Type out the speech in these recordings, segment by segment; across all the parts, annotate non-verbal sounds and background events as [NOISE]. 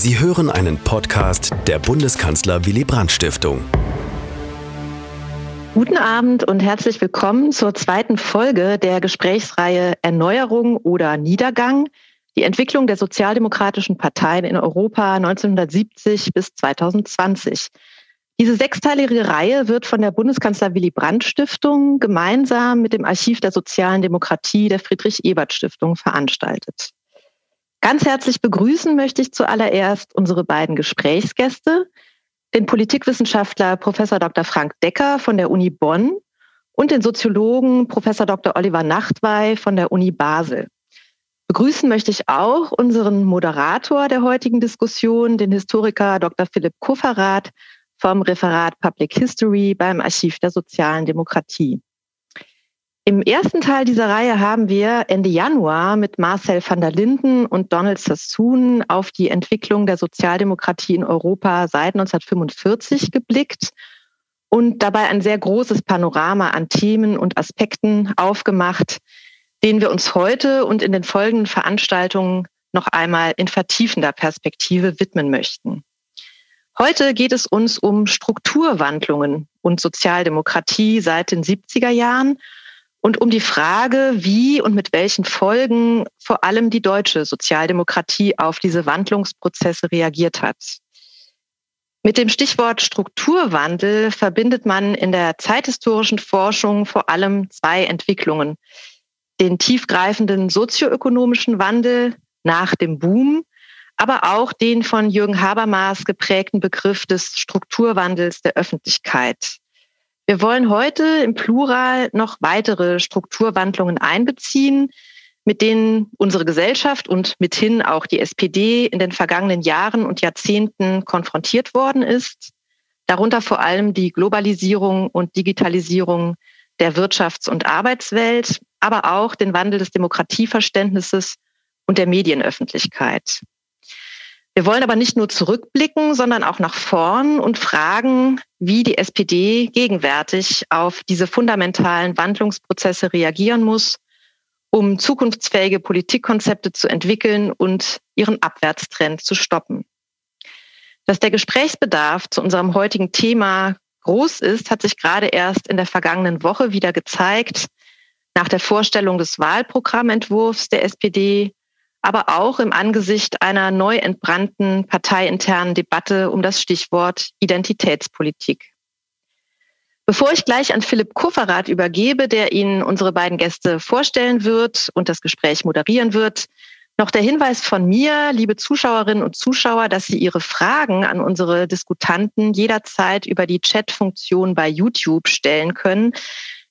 Sie hören einen Podcast der Bundeskanzler Willy Brandt Stiftung. Guten Abend und herzlich willkommen zur zweiten Folge der Gesprächsreihe Erneuerung oder Niedergang, die Entwicklung der sozialdemokratischen Parteien in Europa 1970 bis 2020. Diese sechsteilige Reihe wird von der Bundeskanzler Willy Brandt Stiftung gemeinsam mit dem Archiv der sozialen Demokratie der Friedrich Ebert Stiftung veranstaltet. Ganz herzlich begrüßen möchte ich zuallererst unsere beiden Gesprächsgäste, den Politikwissenschaftler Professor Dr. Frank Decker von der Uni Bonn und den Soziologen Professor Dr. Oliver Nachtwey von der Uni Basel. Begrüßen möchte ich auch unseren Moderator der heutigen Diskussion, den Historiker Dr. Philipp Kufferath vom Referat Public History beim Archiv der sozialen Demokratie. Im ersten Teil dieser Reihe haben wir Ende Januar mit Marcel van der Linden und Donald Sassoon auf die Entwicklung der Sozialdemokratie in Europa seit 1945 geblickt und dabei ein sehr großes Panorama an Themen und Aspekten aufgemacht, denen wir uns heute und in den folgenden Veranstaltungen noch einmal in vertiefender Perspektive widmen möchten. Heute geht es uns um Strukturwandlungen und Sozialdemokratie seit den 70er Jahren und um die Frage, wie und mit welchen Folgen vor allem die deutsche Sozialdemokratie auf diese Wandlungsprozesse reagiert hat. Mit dem Stichwort Strukturwandel verbindet man in der zeithistorischen Forschung vor allem zwei Entwicklungen. Den tiefgreifenden sozioökonomischen Wandel nach dem Boom, aber auch den von Jürgen Habermas geprägten Begriff des Strukturwandels der Öffentlichkeit. Wir wollen heute im Plural noch weitere Strukturwandlungen einbeziehen, mit denen unsere Gesellschaft und mithin auch die SPD in den vergangenen Jahren und Jahrzehnten konfrontiert worden ist. Darunter vor allem die Globalisierung und Digitalisierung der Wirtschafts- und Arbeitswelt, aber auch den Wandel des Demokratieverständnisses und der Medienöffentlichkeit. Wir wollen aber nicht nur zurückblicken, sondern auch nach vorn und fragen, wie die SPD gegenwärtig auf diese fundamentalen Wandlungsprozesse reagieren muss, um zukunftsfähige Politikkonzepte zu entwickeln und ihren Abwärtstrend zu stoppen. Dass der Gesprächsbedarf zu unserem heutigen Thema groß ist, hat sich gerade erst in der vergangenen Woche wieder gezeigt. Nach der Vorstellung des Wahlprogrammentwurfs der SPD aber auch im Angesicht einer neu entbrannten parteiinternen Debatte um das Stichwort Identitätspolitik. Bevor ich gleich an Philipp Kufferath übergebe, der Ihnen unsere beiden Gäste vorstellen wird und das Gespräch moderieren wird, noch der Hinweis von mir, liebe Zuschauerinnen und Zuschauer, dass Sie Ihre Fragen an unsere Diskutanten jederzeit über die Chat-Funktion bei YouTube stellen können.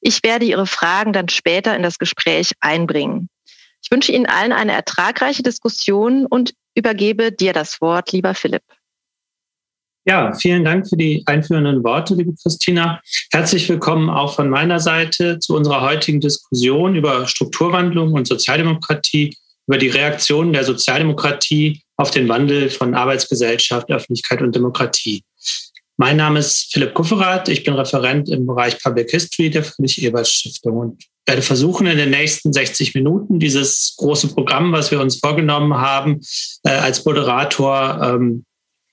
Ich werde Ihre Fragen dann später in das Gespräch einbringen. Ich wünsche Ihnen allen eine ertragreiche Diskussion und übergebe dir das Wort, lieber Philipp. Ja, vielen Dank für die einführenden Worte, liebe Christina. Herzlich willkommen auch von meiner Seite zu unserer heutigen Diskussion über Strukturwandlung und Sozialdemokratie, über die Reaktionen der Sozialdemokratie auf den Wandel von Arbeitsgesellschaft, Öffentlichkeit und Demokratie. Mein Name ist Philipp Kufferath. Ich bin Referent im Bereich Public History der Friedrich-Ebert-Stiftung und werde versuchen, in den nächsten 60 Minuten dieses große Programm, was wir uns vorgenommen haben, äh, als Moderator ähm,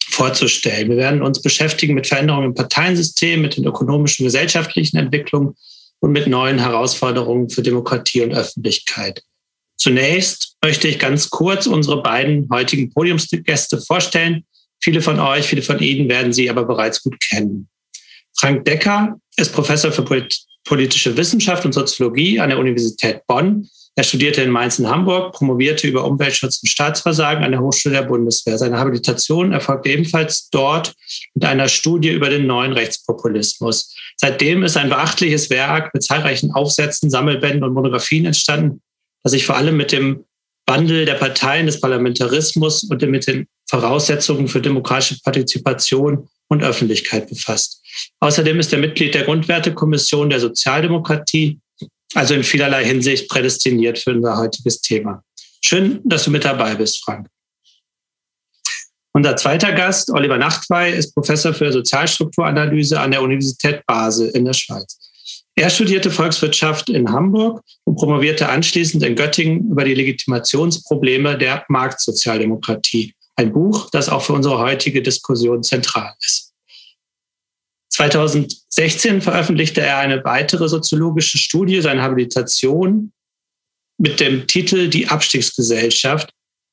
vorzustellen. Wir werden uns beschäftigen mit Veränderungen im Parteiensystem, mit den ökonomischen, gesellschaftlichen Entwicklungen und mit neuen Herausforderungen für Demokratie und Öffentlichkeit. Zunächst möchte ich ganz kurz unsere beiden heutigen Podiumsgäste vorstellen. Viele von euch, viele von Ihnen werden sie aber bereits gut kennen. Frank Decker ist Professor für politische Wissenschaft und Soziologie an der Universität Bonn. Er studierte in Mainz und Hamburg, promovierte über Umweltschutz und Staatsversagen an der Hochschule der Bundeswehr. Seine Habilitation erfolgte ebenfalls dort mit einer Studie über den neuen Rechtspopulismus. Seitdem ist ein beachtliches Werk mit zahlreichen Aufsätzen, Sammelbänden und Monographien entstanden, das sich vor allem mit dem Wandel der Parteien des Parlamentarismus und mit den Voraussetzungen für demokratische Partizipation und Öffentlichkeit befasst. Außerdem ist er Mitglied der Grundwertekommission der Sozialdemokratie, also in vielerlei Hinsicht prädestiniert für unser heutiges Thema. Schön, dass du mit dabei bist, Frank. Unser zweiter Gast, Oliver Nachtwey, ist Professor für Sozialstrukturanalyse an der Universität Basel in der Schweiz. Er studierte Volkswirtschaft in Hamburg und promovierte anschließend in Göttingen über die Legitimationsprobleme der Marktsozialdemokratie Ein Buch, das auch für unsere heutige Diskussion zentral ist. 2016 veröffentlichte er eine weitere soziologische Studie, seine Habilitation mit dem Titel Die Abstiegsgesellschaft,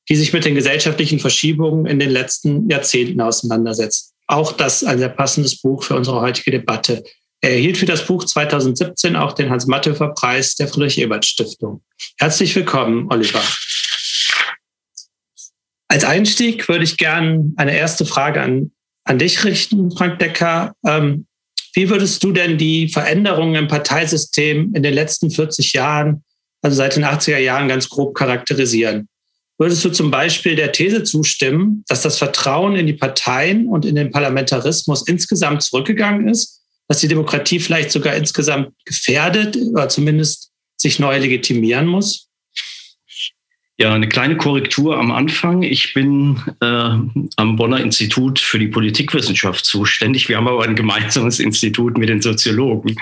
die sich mit den gesellschaftlichen Verschiebungen in den letzten Jahrzehnten auseinandersetzt. Auch das ein sehr passendes Buch für unsere heutige Debatte. Er erhielt für das Buch 2017 auch den Hans-Matthefer-Preis der Friedrich-Ebert-Stiftung. Herzlich willkommen, Oliver. Als Einstieg würde ich gerne eine erste Frage an, an dich richten, Frank Decker. Ähm, wie würdest du denn die Veränderungen im Parteisystem in den letzten 40 Jahren, also seit den 80er Jahren, ganz grob charakterisieren? Würdest du zum Beispiel der These zustimmen, dass das Vertrauen in die Parteien und in den Parlamentarismus insgesamt zurückgegangen ist, dass die Demokratie vielleicht sogar insgesamt gefährdet oder zumindest sich neu legitimieren muss? Ja, eine kleine Korrektur am Anfang. Ich bin äh, am Bonner Institut für die Politikwissenschaft zuständig. Wir haben aber ein gemeinsames Institut mit den Soziologen.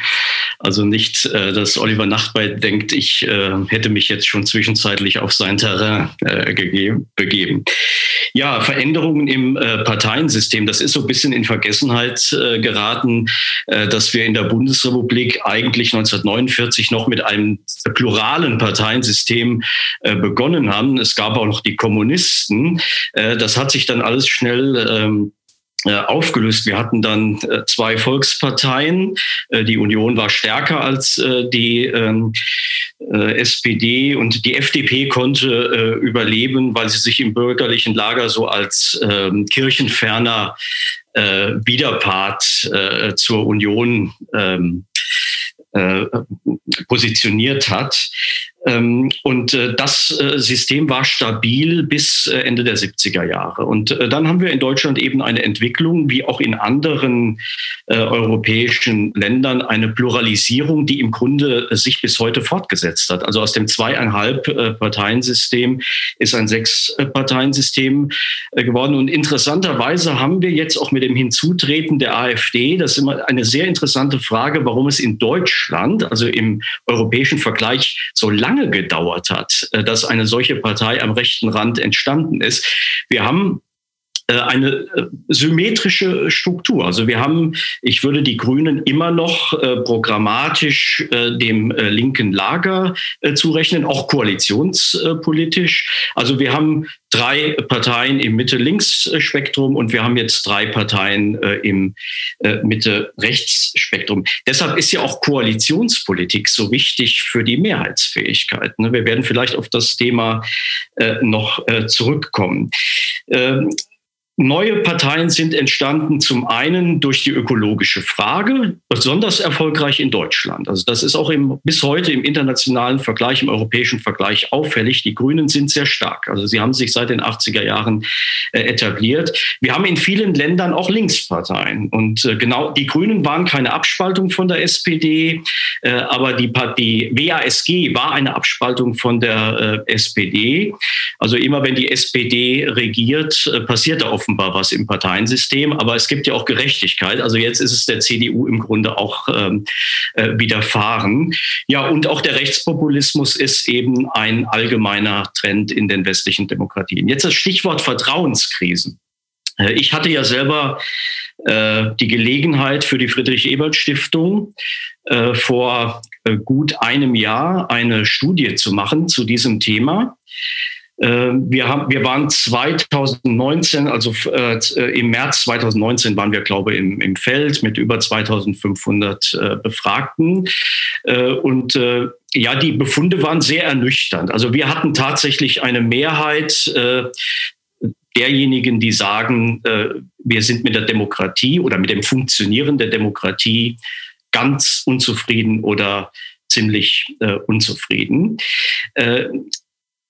Also nicht, äh, dass Oliver Nachtwey denkt, ich äh, hätte mich jetzt schon zwischenzeitlich auf sein Terrain äh, begeben. Ja, Veränderungen im Parteiensystem, das ist so ein bisschen in Vergessenheit geraten, dass wir in der Bundesrepublik eigentlich 1949 noch mit einem pluralen Parteiensystem begonnen haben. Es gab auch noch die Kommunisten. Das hat sich dann alles schnell ähm, äh, aufgelöst. Wir hatten dann äh, zwei Volksparteien. Die Union war stärker als die ähm, SPD und die FDP konnte überleben, weil sie sich im bürgerlichen Lager so als ähm, kirchenferner Widerpart zur Union positioniert hat. Ähm, und äh, das äh, System war stabil bis äh, Ende der 70er Jahre. Und dann haben wir in Deutschland eben eine Entwicklung, wie auch in anderen europäischen Ländern, eine Pluralisierung, die im Grunde sich bis heute fortgesetzt hat. Also aus dem zweieinhalb Parteiensystem ist ein Sechs-Parteiensystem geworden. Und interessanterweise haben wir jetzt auch mit dem Hinzutreten der AfD, das ist immer eine sehr interessante Frage, warum es in Deutschland, also im europäischen Vergleich, so lange gedauert hat, äh, dass eine solche Partei am rechten Rand entstanden ist. Wir haben eine äh, symmetrische Struktur. Also wir haben, ich würde die Grünen immer noch äh, programmatisch äh, dem äh, linken Lager äh, zurechnen, auch koalitionspolitisch. Also wir haben drei Parteien im Mitte-Links-Spektrum und wir haben jetzt drei Parteien im Mitte-Rechts-Spektrum. Deshalb ist ja auch Koalitionspolitik so wichtig für die Mehrheitsfähigkeit. Ne? Wir werden vielleicht auf das Thema noch zurückkommen. Ähm, Neue Parteien sind entstanden zum einen durch die ökologische Frage, besonders erfolgreich in Deutschland. Also das ist auch im, bis heute im internationalen Vergleich, im europäischen Vergleich auffällig. Die Grünen sind sehr stark. Also sie haben sich seit den 80er Jahren äh, etabliert. Wir haben in vielen Ländern auch Linksparteien. Und äh, genau, die Grünen waren keine Abspaltung von der SPD, äh, aber die, die WASG war eine Abspaltung von der äh, SPD. Also immer wenn die SPD regiert, äh, passiert auf offenbar was im Parteiensystem, aber es gibt ja auch Gerechtigkeit. Also jetzt ist es der CDU im Grunde auch ähm, äh, widerfahren. Ja, und auch der Rechtspopulismus ist eben ein allgemeiner Trend in den westlichen Demokratien. Jetzt das Stichwort Vertrauenskrisen. Äh, ich hatte ja selber äh, die Gelegenheit für die Friedrich-Ebert-Stiftung äh, vor äh, gut einem Jahr eine Studie zu machen zu diesem Thema. Ähm, wir, haben, wir waren 2019, also äh, im März 2019 waren wir, glaube ich, im, im Feld mit über 2500 äh, Befragten. Äh, und äh, ja, die Befunde waren sehr ernüchternd. Also wir hatten tatsächlich eine Mehrheit äh, derjenigen, die sagen, äh, wir sind mit der Demokratie oder mit dem Funktionieren der Demokratie ganz unzufrieden oder ziemlich äh, unzufrieden. Äh,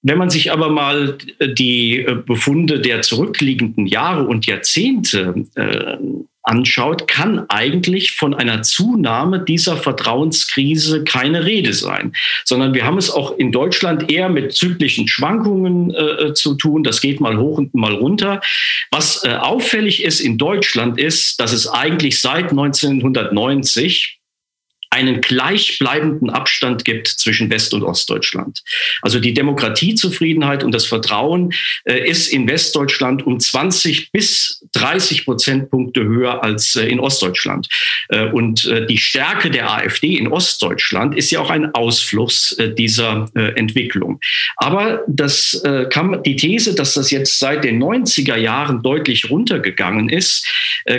wenn man sich aber mal äh, die äh, Befunde der zurückliegenden Jahre und Jahrzehnte äh, anschaut, kann eigentlich von einer Zunahme dieser Vertrauenskrise keine Rede sein, sondern wir haben es auch in Deutschland eher mit zyklischen Schwankungen äh, zu tun. Das geht mal hoch und mal runter. Was äh, auffällig ist in Deutschland ist, dass es eigentlich seit 1990 einen gleichbleibenden Abstand gibt zwischen West- und Ostdeutschland. Also die Demokratiezufriedenheit und das Vertrauen äh, ist in Westdeutschland um 20 bis 30 Prozentpunkte höher als äh, in Ostdeutschland. Äh, und äh, die Stärke der AfD in Ostdeutschland ist ja auch ein Ausfluss äh, dieser äh, Entwicklung. Aber das kann, die These, dass das jetzt seit den 90er Jahren deutlich runtergegangen ist,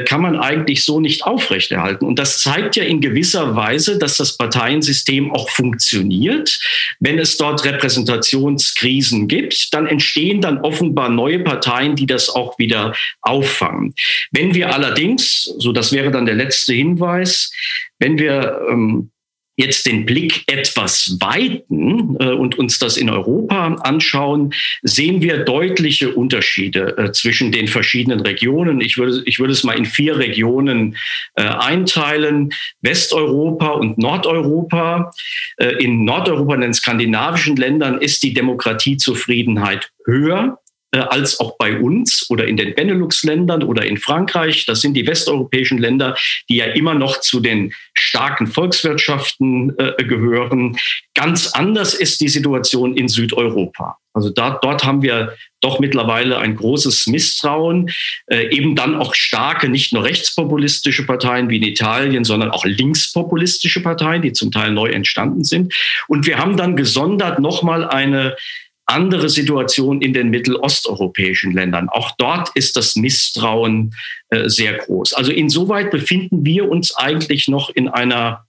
kann man eigentlich so nicht aufrechterhalten. Und das zeigt ja in gewisser Weise, Weise, dass das Parteiensystem auch funktioniert. Wenn es dort Repräsentationskrisen gibt, dann entstehen dann offenbar neue Parteien, die das auch wieder auffangen. Wenn wir allerdings, so das wäre dann der letzte Hinweis, wenn wir ähm, jetzt den Blick etwas weiten äh, und uns das in Europa anschauen, sehen wir deutliche Unterschiede äh, zwischen den verschiedenen Regionen. Ich würde, ich würde es mal in vier Regionen äh, einteilen. Westeuropa und Nordeuropa. In Nordeuropa, in den skandinavischen Ländern, ist die Demokratiezufriedenheit höher als auch bei uns oder in den Benelux-Ländern oder in Frankreich. Das sind die westeuropäischen Länder, die ja immer noch zu den starken Volkswirtschaften äh, gehören. Ganz anders ist die Situation in Südeuropa. Also da, dort haben wir doch mittlerweile ein großes Misstrauen, äh, eben dann auch starke, nicht nur rechtspopulistische Parteien wie in Italien, sondern auch linkspopulistische Parteien, die zum Teil neu entstanden sind. Und wir haben dann gesondert nochmal eine andere Situation in den mittelosteuropäischen Ländern. Auch dort ist das Misstrauen äh, sehr groß. Also insoweit befinden wir uns eigentlich noch in einer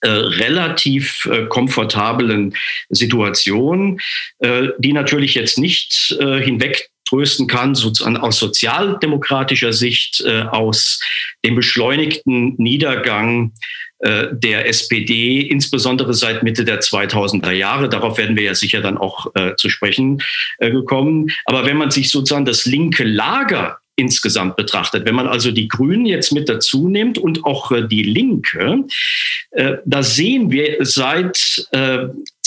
äh, relativ äh, komfortablen Situation, die natürlich jetzt nicht hinweg trösten kann, sozusagen aus sozialdemokratischer Sicht, aus dem beschleunigten Niedergang der SPD, insbesondere seit Mitte der 2000er Jahre. Darauf werden wir ja sicher dann auch äh, zu sprechen äh, gekommen. Aber wenn man sich sozusagen das linke Lager insgesamt betrachtet. Wenn man also die Grünen jetzt mit dazu nimmt und auch äh, die Linke, äh, da sehen wir seit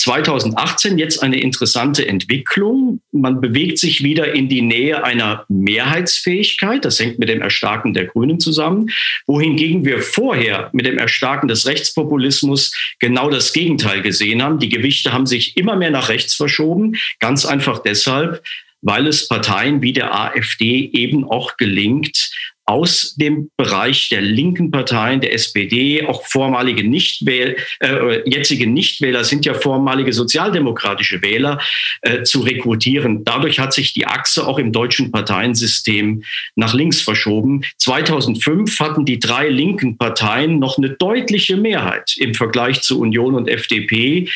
2018 äh, jetzt eine interessante Entwicklung. Man bewegt sich wieder in die Nähe einer Mehrheitsfähigkeit. Das hängt mit dem Erstarken der Grünen zusammen. Wohingegen wir vorher mit dem Erstarken des Rechtspopulismus genau das Gegenteil gesehen haben. Die Gewichte haben sich immer mehr nach rechts verschoben. Ganz einfach deshalb, weil es Parteien wie der AfD eben auch gelingt, aus dem Bereich der linken Parteien, der SPD, auch vormalige Nichtwähler, äh, jetzige Nichtwähler sind ja vormalige sozialdemokratische Wähler, äh, zu rekrutieren. Dadurch hat sich die Achse auch im deutschen Parteiensystem nach links verschoben. 2005 hatten die drei linken Parteien noch eine deutliche Mehrheit im Vergleich zu Union und FDP.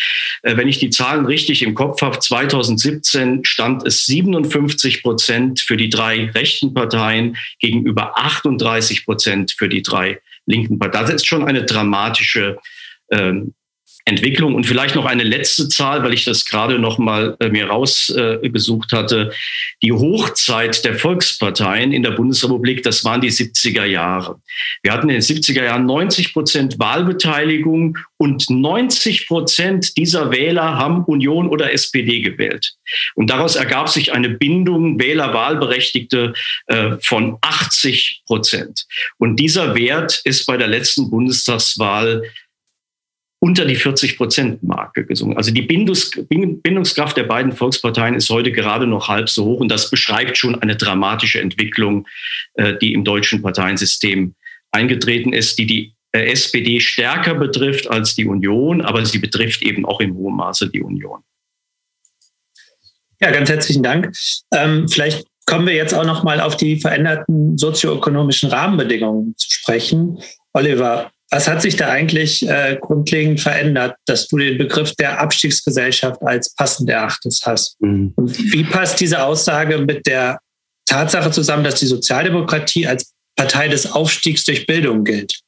Äh, wenn ich die Zahlen richtig im Kopf habe, 2017 stand es 57 Prozent für die drei rechten Parteien gegenüber 38 Prozent für die drei linken Parteien. Das ist schon eine dramatische ähm, Entwicklung. Und vielleicht noch eine letzte Zahl, weil ich das gerade noch mal äh, mir rausgesucht äh, hatte. Die Hochzeit der Volksparteien in der Bundesrepublik, das waren die 70er Jahre. Wir hatten in den 70er Jahren 90 Prozent Wahlbeteiligung und 90 Prozent dieser Wähler haben Union oder SPD gewählt. Und daraus ergab sich eine Bindung Wähler-Wahlberechtigte äh, von 80 Prozent. Und dieser Wert ist bei der letzten Bundestagswahl unter die 40-Prozent-Marke gesungen. Also die Bindungskraft der beiden Volksparteien ist heute gerade noch halb so hoch und das beschreibt schon eine dramatische Entwicklung, äh, die im deutschen Parteiensystem eingetreten ist, die die äh, SPD stärker betrifft als die Union, aber sie betrifft eben auch in hohem Maße die Union. Ja, ganz herzlichen Dank. Ähm, vielleicht kommen wir jetzt auch noch mal auf die veränderten sozioökonomischen Rahmenbedingungen zu sprechen. Oliver, was hat sich da eigentlich äh, grundlegend verändert, dass du den Begriff der Abstiegsgesellschaft als passend erachtest hast? Mhm. Wie passt diese Aussage mit der Tatsache zusammen, dass die Sozialdemokratie als Partei des Aufstiegs durch Bildung gilt?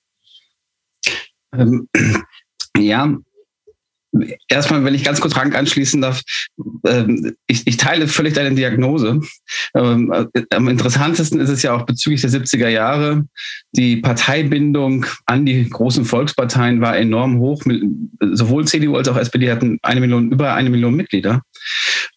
Ähm, [CLEARS THROAT] ja, Erstmal, wenn ich ganz kurz Frank anschließen darf, ähm, ich, ich teile völlig deine Diagnose. Ähm, äh, am interessantesten ist es ja auch bezüglich der 70er Jahre. Die Parteibindung an die großen Volksparteien war enorm hoch. Sowohl CDU als auch SPD hatten eine Million, über eine Million Mitglieder.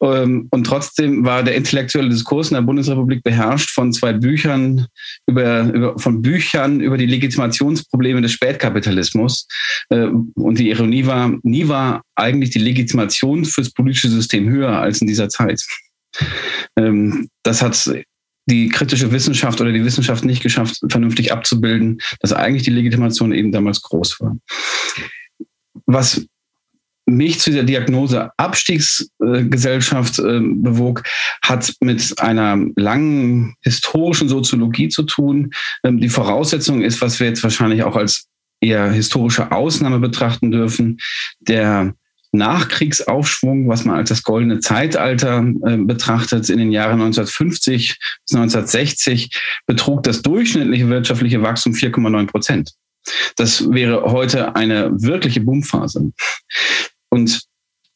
Ähm, und trotzdem war der intellektuelle Diskurs in der Bundesrepublik beherrscht von zwei Büchern über, über von Büchern über die Legitimationsprobleme des Spätkapitalismus. Äh, und die Ironie war, nie war eigentlich die Legitimation fürs politische System höher als in dieser Zeit. Ähm, das hat die kritische Wissenschaft oder die Wissenschaft nicht geschafft, vernünftig abzubilden, dass eigentlich die Legitimation eben damals groß war. Was mich zu der Diagnose Abstiegsgesellschaft äh, bewog, hat mit einer langen historischen Soziologie zu tun. Ähm, die Voraussetzung ist, was wir jetzt wahrscheinlich auch als eher historische Ausnahme betrachten dürfen, der Nachkriegsaufschwung, was man als das goldene Zeitalter äh, betrachtet, in den Jahren 1950 bis 1960 betrug das durchschnittliche wirtschaftliche Wachstum 4,9 Prozent. Das wäre heute eine wirkliche Boomphase. Und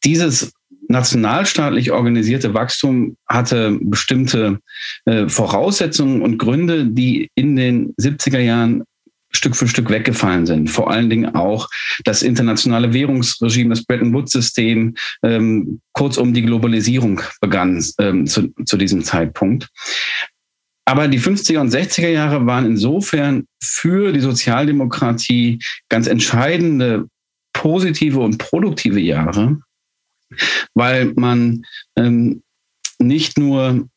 dieses nationalstaatlich organisierte Wachstum hatte bestimmte äh, Voraussetzungen und Gründe, die in den 70er Jahren Stück für Stück weggefallen sind. Vor allen Dingen auch das internationale Währungsregime, das Bretton Woods-System, ähm, kurzum die Globalisierung begann ähm, zu, zu diesem Zeitpunkt. Aber die 50er und 60er Jahre waren insofern für die Sozialdemokratie ganz entscheidende positive und produktive Jahre, weil man ähm, nicht nur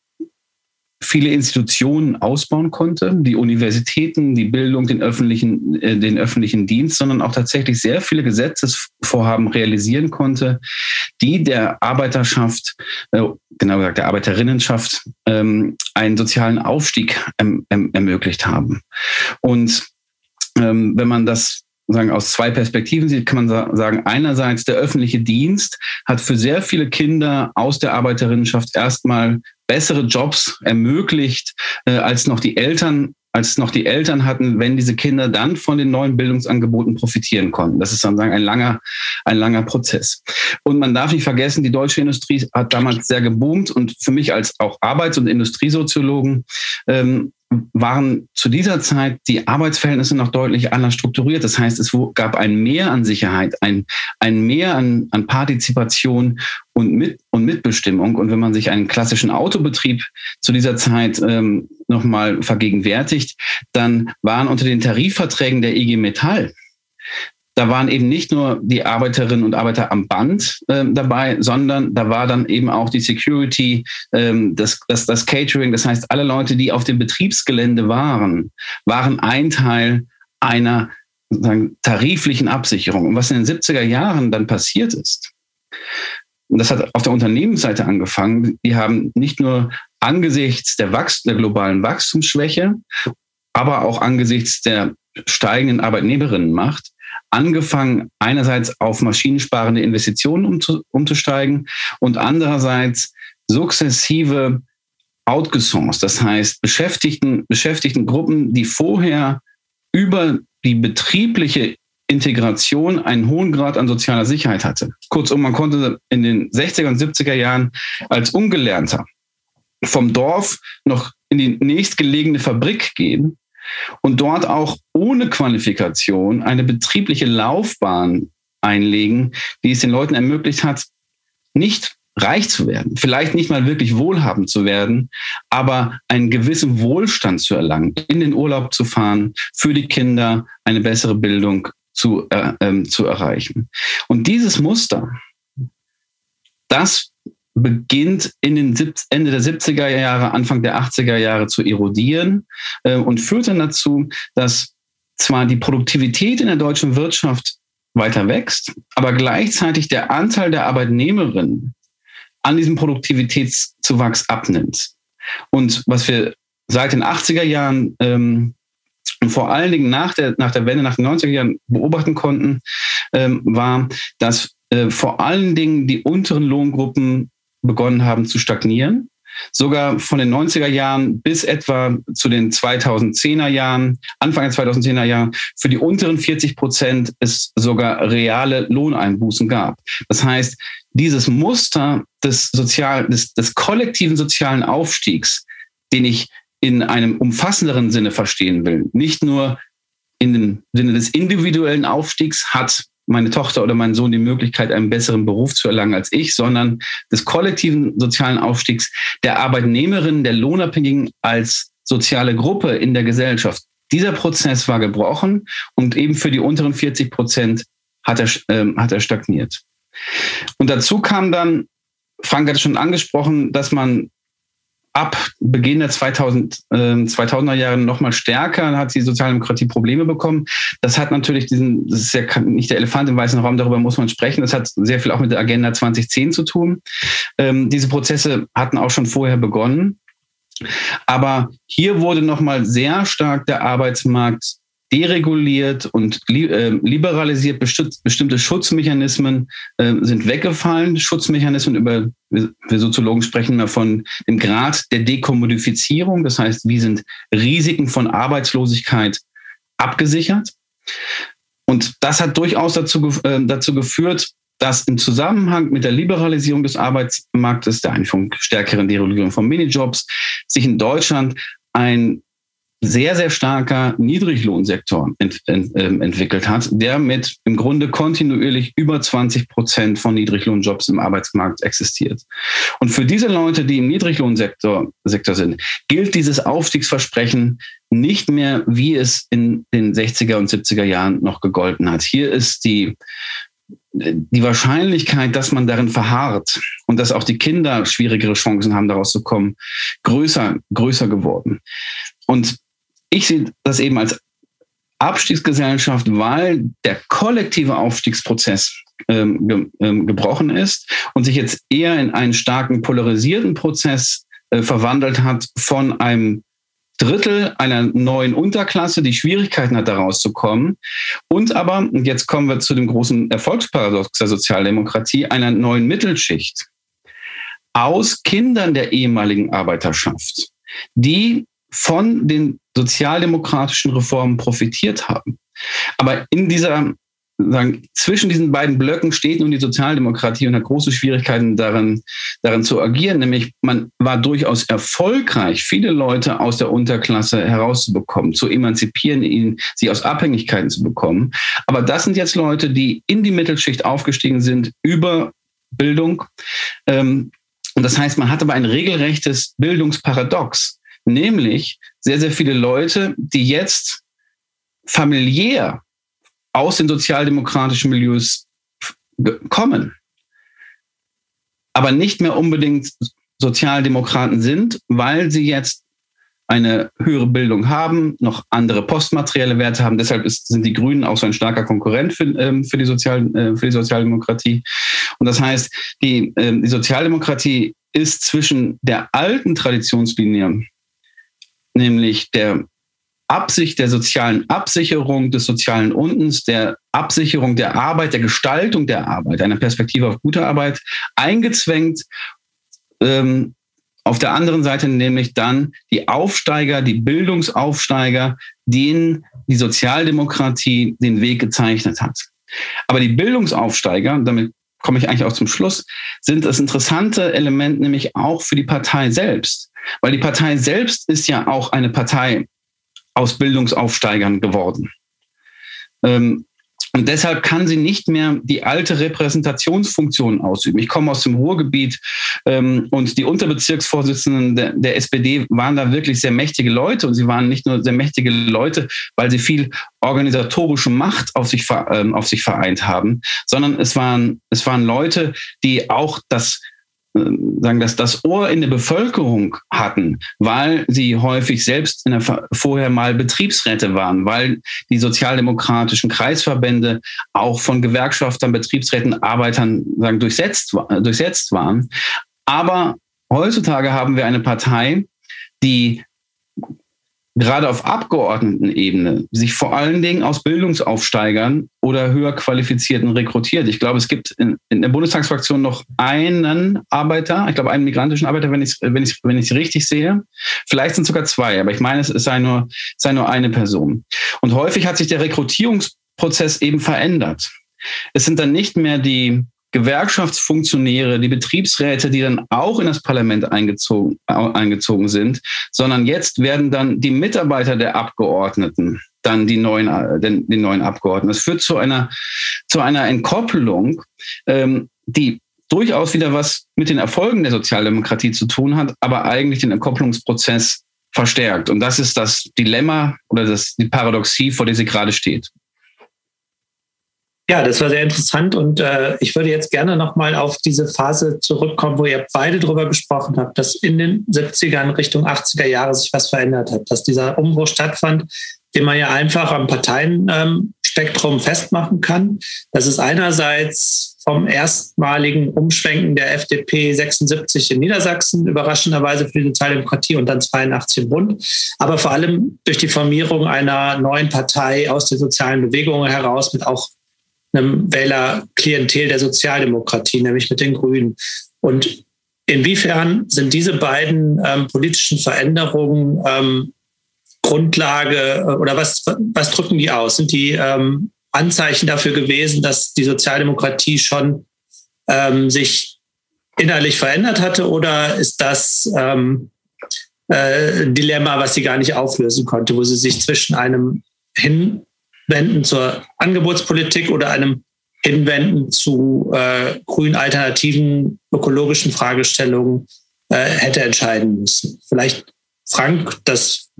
viele Institutionen ausbauen konnte, die Universitäten, die Bildung, den öffentlichen, äh, den öffentlichen Dienst, sondern auch tatsächlich sehr viele Gesetzesvorhaben realisieren konnte, die der Arbeiterschaft, äh, genau gesagt der Arbeiterinnenschaft, ähm, einen sozialen Aufstieg ähm, ähm, ermöglicht haben. Und ähm, wenn man das sagen, aus zwei Perspektiven sieht, kann man sagen, einerseits der öffentliche Dienst hat für sehr viele Kinder aus der Arbeiterinnenschaft erstmal bessere Jobs ermöglicht, äh, als noch die Eltern als noch die Eltern hatten, wenn diese Kinder dann von den neuen Bildungsangeboten profitieren konnten. Das ist dann ein langer, ein langer Prozess. Und man darf nicht vergessen, die deutsche Industrie hat damals sehr geboomt und für mich als auch Arbeits- und Industriesoziologen ähm, waren zu dieser Zeit die Arbeitsverhältnisse noch deutlich anders strukturiert. Das heißt, es gab ein Mehr an Sicherheit, ein, ein Mehr an, an Partizipation und, mit, und Mitbestimmung. Und wenn man sich einen klassischen Autobetrieb zu dieser Zeit ähm, nochmal vergegenwärtigt, dann waren unter den Tarifverträgen der IG Metall da waren eben nicht nur die Arbeiterinnen und Arbeiter am Band äh, dabei, sondern da war dann eben auch die Security, ähm, das, das, das Catering. Das heißt, alle Leute, die auf dem Betriebsgelände waren, waren ein Teil einer sagen, tariflichen Absicherung. Und was in den 70er Jahren dann passiert ist, und das hat auf der Unternehmensseite angefangen, die haben nicht nur angesichts der, Wachst der globalen Wachstumsschwäche, aber auch angesichts der steigenden Arbeitnehmerinnenmacht angefangen, einerseits auf maschinensparende Investitionen umzu, umzusteigen und andererseits sukzessive outgesourced, das heißt Beschäftigten, Beschäftigten Gruppen, die vorher über die betriebliche Integration einen hohen Grad an sozialer Sicherheit hatte. Kurzum, man konnte in den 60er und 70er Jahren als Ungelernter vom Dorf noch in die nächstgelegene Fabrik gehen und dort auch ohne Qualifikation eine betriebliche Laufbahn einlegen, die es den Leuten ermöglicht hat, nicht reich zu werden, vielleicht nicht mal wirklich wohlhabend zu werden, aber einen gewissen Wohlstand zu erlangen, in den Urlaub zu fahren, für die Kinder eine bessere Bildung zu, äh, ähm, zu erreichen. Und dieses Muster, das beginnt in den Ende der 70er Jahre, Anfang der 80er Jahre zu erodieren äh, und führt dann dazu, dass zwar die Produktivität in der deutschen Wirtschaft weiter wächst, aber gleichzeitig der Anteil der Arbeitnehmerinnen an diesem Produktivitätszuwachs abnimmt. Und was wir seit den 80er Jahren ähm, und vor allen Dingen nach der, nach der Wende, nach den 90er Jahren beobachten konnten, ähm, war, dass äh, vor allen Dingen die unteren Lohngruppen begonnen haben zu stagnieren. Sogar von den 90er Jahren bis etwa zu den 2010er Jahren, Anfang der 2010er Jahren, für die unteren 40 Prozent es sogar reale Lohneinbußen gab. Das heißt, dieses Muster des, sozial, des, des kollektiven sozialen Aufstiegs, den ich in einem umfassenderen Sinne verstehen will, nicht nur in dem Sinne des individuellen Aufstiegs hat meine Tochter oder mein Sohn die Möglichkeit, einen besseren Beruf zu erlangen als ich, sondern des kollektiven sozialen Aufstiegs der Arbeitnehmerinnen, der Lohnabhängigen als soziale Gruppe in der Gesellschaft. Dieser Prozess war gebrochen und eben für die unteren 40 Prozent hat er, äh, hat er stagniert. Und dazu kam dann, Frank hat es schon angesprochen, dass man ab Beginn der 2000, äh, 2000er Jahre noch mal stärker hat die Sozialdemokratie Probleme bekommen. Das hat natürlich diesen, das ist ja nicht der Elefant im weißen Raum, darüber muss man sprechen. Das hat sehr viel auch mit der Agenda 2010 zu tun. Ähm, diese Prozesse hatten auch schon vorher begonnen. Aber hier wurde noch mal sehr stark der Arbeitsmarkt dereguliert und äh, liberalisiert. Bestimmte Schutzmechanismen äh, sind weggefallen. Schutzmechanismen über, wir Soziologen sprechen mal von dem Grad der Dekommodifizierung. Das heißt, wie sind Risiken von Arbeitslosigkeit abgesichert? Und das hat durchaus dazu, äh, dazu geführt, dass im Zusammenhang mit der Liberalisierung des Arbeitsmarktes, der Einführung stärkeren Deregulierung von Minijobs, sich in Deutschland ein sehr, sehr starker Niedriglohnsektor ent, ent, ähm, entwickelt hat, der mit im Grunde kontinuierlich über 20 Prozent von Niedriglohnjobs im Arbeitsmarkt existiert. Und für diese Leute, die im Niedriglohnsektor Sektor sind, gilt dieses Aufstiegsversprechen nicht mehr, wie es in den 60er und 70er Jahren noch gegolten hat. Hier ist die die Wahrscheinlichkeit, dass man darin verharrt und dass auch die Kinder schwierigere Chancen haben, daraus zu kommen, größer, größer geworden. Und ich sehe das eben als Abstiegsgesellschaft, weil der kollektive Aufstiegsprozess ähm, ge, ähm, gebrochen ist und sich jetzt eher in einen starken polarisierten Prozess äh, verwandelt hat von einem Drittel einer neuen Unterklasse, die Schwierigkeiten hat, da rauszukommen. Und aber, und jetzt kommen wir zu dem großen Erfolgsparadox der Sozialdemokratie, einer neuen Mittelschicht aus Kindern der ehemaligen Arbeiterschaft, die von den sozialdemokratischen Reformen profitiert haben. Aber in dieser sagen, zwischen diesen beiden Blöcken steht nun die Sozialdemokratie und hat große Schwierigkeiten darin, darin zu agieren. Nämlich man war durchaus erfolgreich, viele Leute aus der Unterklasse herauszubekommen, zu emanzipieren, ihnen, sie aus Abhängigkeiten zu bekommen. Aber das sind jetzt Leute, die in die Mittelschicht aufgestiegen sind über Bildung. Ähm, und das heißt, man hat aber ein regelrechtes Bildungsparadox nämlich sehr, sehr viele Leute, die jetzt familiär aus den sozialdemokratischen Milieus kommen, aber nicht mehr unbedingt Sozialdemokraten sind, weil sie jetzt eine höhere Bildung haben, noch andere postmaterielle Werte haben. Deshalb ist, sind die Grünen auch so ein starker Konkurrent für, ähm, für, die, Sozial, äh, für die Sozialdemokratie. Und das heißt, die, äh, die Sozialdemokratie ist zwischen der alten Traditionslinie nämlich der Absicht der sozialen Absicherung des sozialen Untens, der Absicherung der Arbeit, der Gestaltung der Arbeit, einer Perspektive auf gute Arbeit, eingezwängt. Ähm, auf der anderen Seite nämlich dann die Aufsteiger, die Bildungsaufsteiger, denen die Sozialdemokratie den Weg gezeichnet hat. Aber die Bildungsaufsteiger, damit komme ich eigentlich auch zum Schluss, sind das interessante Element nämlich auch für die Partei selbst. Weil die Partei selbst ist ja auch eine Partei aus Bildungsaufsteigern geworden. Ähm, und deshalb kann sie nicht mehr die alte Repräsentationsfunktion ausüben. Ich komme aus dem Ruhrgebiet ähm, und die Unterbezirksvorsitzenden der, der, SPD waren da wirklich sehr mächtige Leute und sie waren nicht nur sehr mächtige Leute, weil sie viel organisatorische Macht auf sich, ähm, auf sich vereint haben, sondern es waren, es waren Leute, die auch das sagen, dass das Ohr in der Bevölkerung hatten, weil sie häufig selbst in der, vorher mal Betriebsräte waren, weil die sozialdemokratischen Kreisverbände auch von Gewerkschaftern, Betriebsräten, Arbeitern sagen, durchsetzt, durchsetzt waren. Aber heutzutage haben wir eine Partei, die gerade auf Abgeordnetenebene sich vor allen Dingen aus Bildungsaufsteigern oder höher qualifizierten rekrutiert. Ich glaube, es gibt in, in der Bundestagsfraktion noch einen Arbeiter, ich glaube einen migrantischen Arbeiter, wenn ich wenn ich wenn ich richtig sehe. Vielleicht sind sogar zwei, aber ich meine, es sei nur sei nur eine Person. Und häufig hat sich der Rekrutierungsprozess eben verändert. Es sind dann nicht mehr die Gewerkschaftsfunktionäre, die Betriebsräte, die dann auch in das Parlament eingezogen, eingezogen sind, sondern jetzt werden dann die Mitarbeiter der Abgeordneten dann die neuen, äh, den, die neuen Abgeordneten. Es führt zu einer, zu einer Entkoppelung, ähm, die durchaus wieder was mit den Erfolgen der Sozialdemokratie zu tun hat, aber eigentlich den Entkopplungsprozess verstärkt. Und das ist das Dilemma oder das, die Paradoxie, vor der sie gerade steht. Ja, das war sehr interessant und äh, ich würde jetzt gerne nochmal auf diese Phase zurückkommen, wo ihr beide darüber gesprochen habt, dass in den 70ern Richtung 80er Jahre sich was verändert hat, dass dieser Umbruch stattfand, den man ja einfach am Parteienspektrum festmachen kann. Das ist einerseits vom erstmaligen Umschwenken der FDP 76 in Niedersachsen, überraschenderweise für die Sozialdemokratie und dann 82 im Bund, aber vor allem durch die Formierung einer neuen Partei aus den sozialen Bewegungen heraus mit auch einem Wählerklientel der Sozialdemokratie, nämlich mit den Grünen. Und inwiefern sind diese beiden ähm, politischen Veränderungen ähm, Grundlage äh, oder was, was drücken die aus? Sind die ähm, Anzeichen dafür gewesen, dass die Sozialdemokratie schon ähm, sich innerlich verändert hatte oder ist das ähm, äh, ein Dilemma, was sie gar nicht auflösen konnte, wo sie sich zwischen einem hin Hinwenden zur Angebotspolitik oder einem Hinwenden zu äh, grün alternativen ökologischen Fragestellungen äh, hätte entscheiden müssen. Vielleicht Frank, das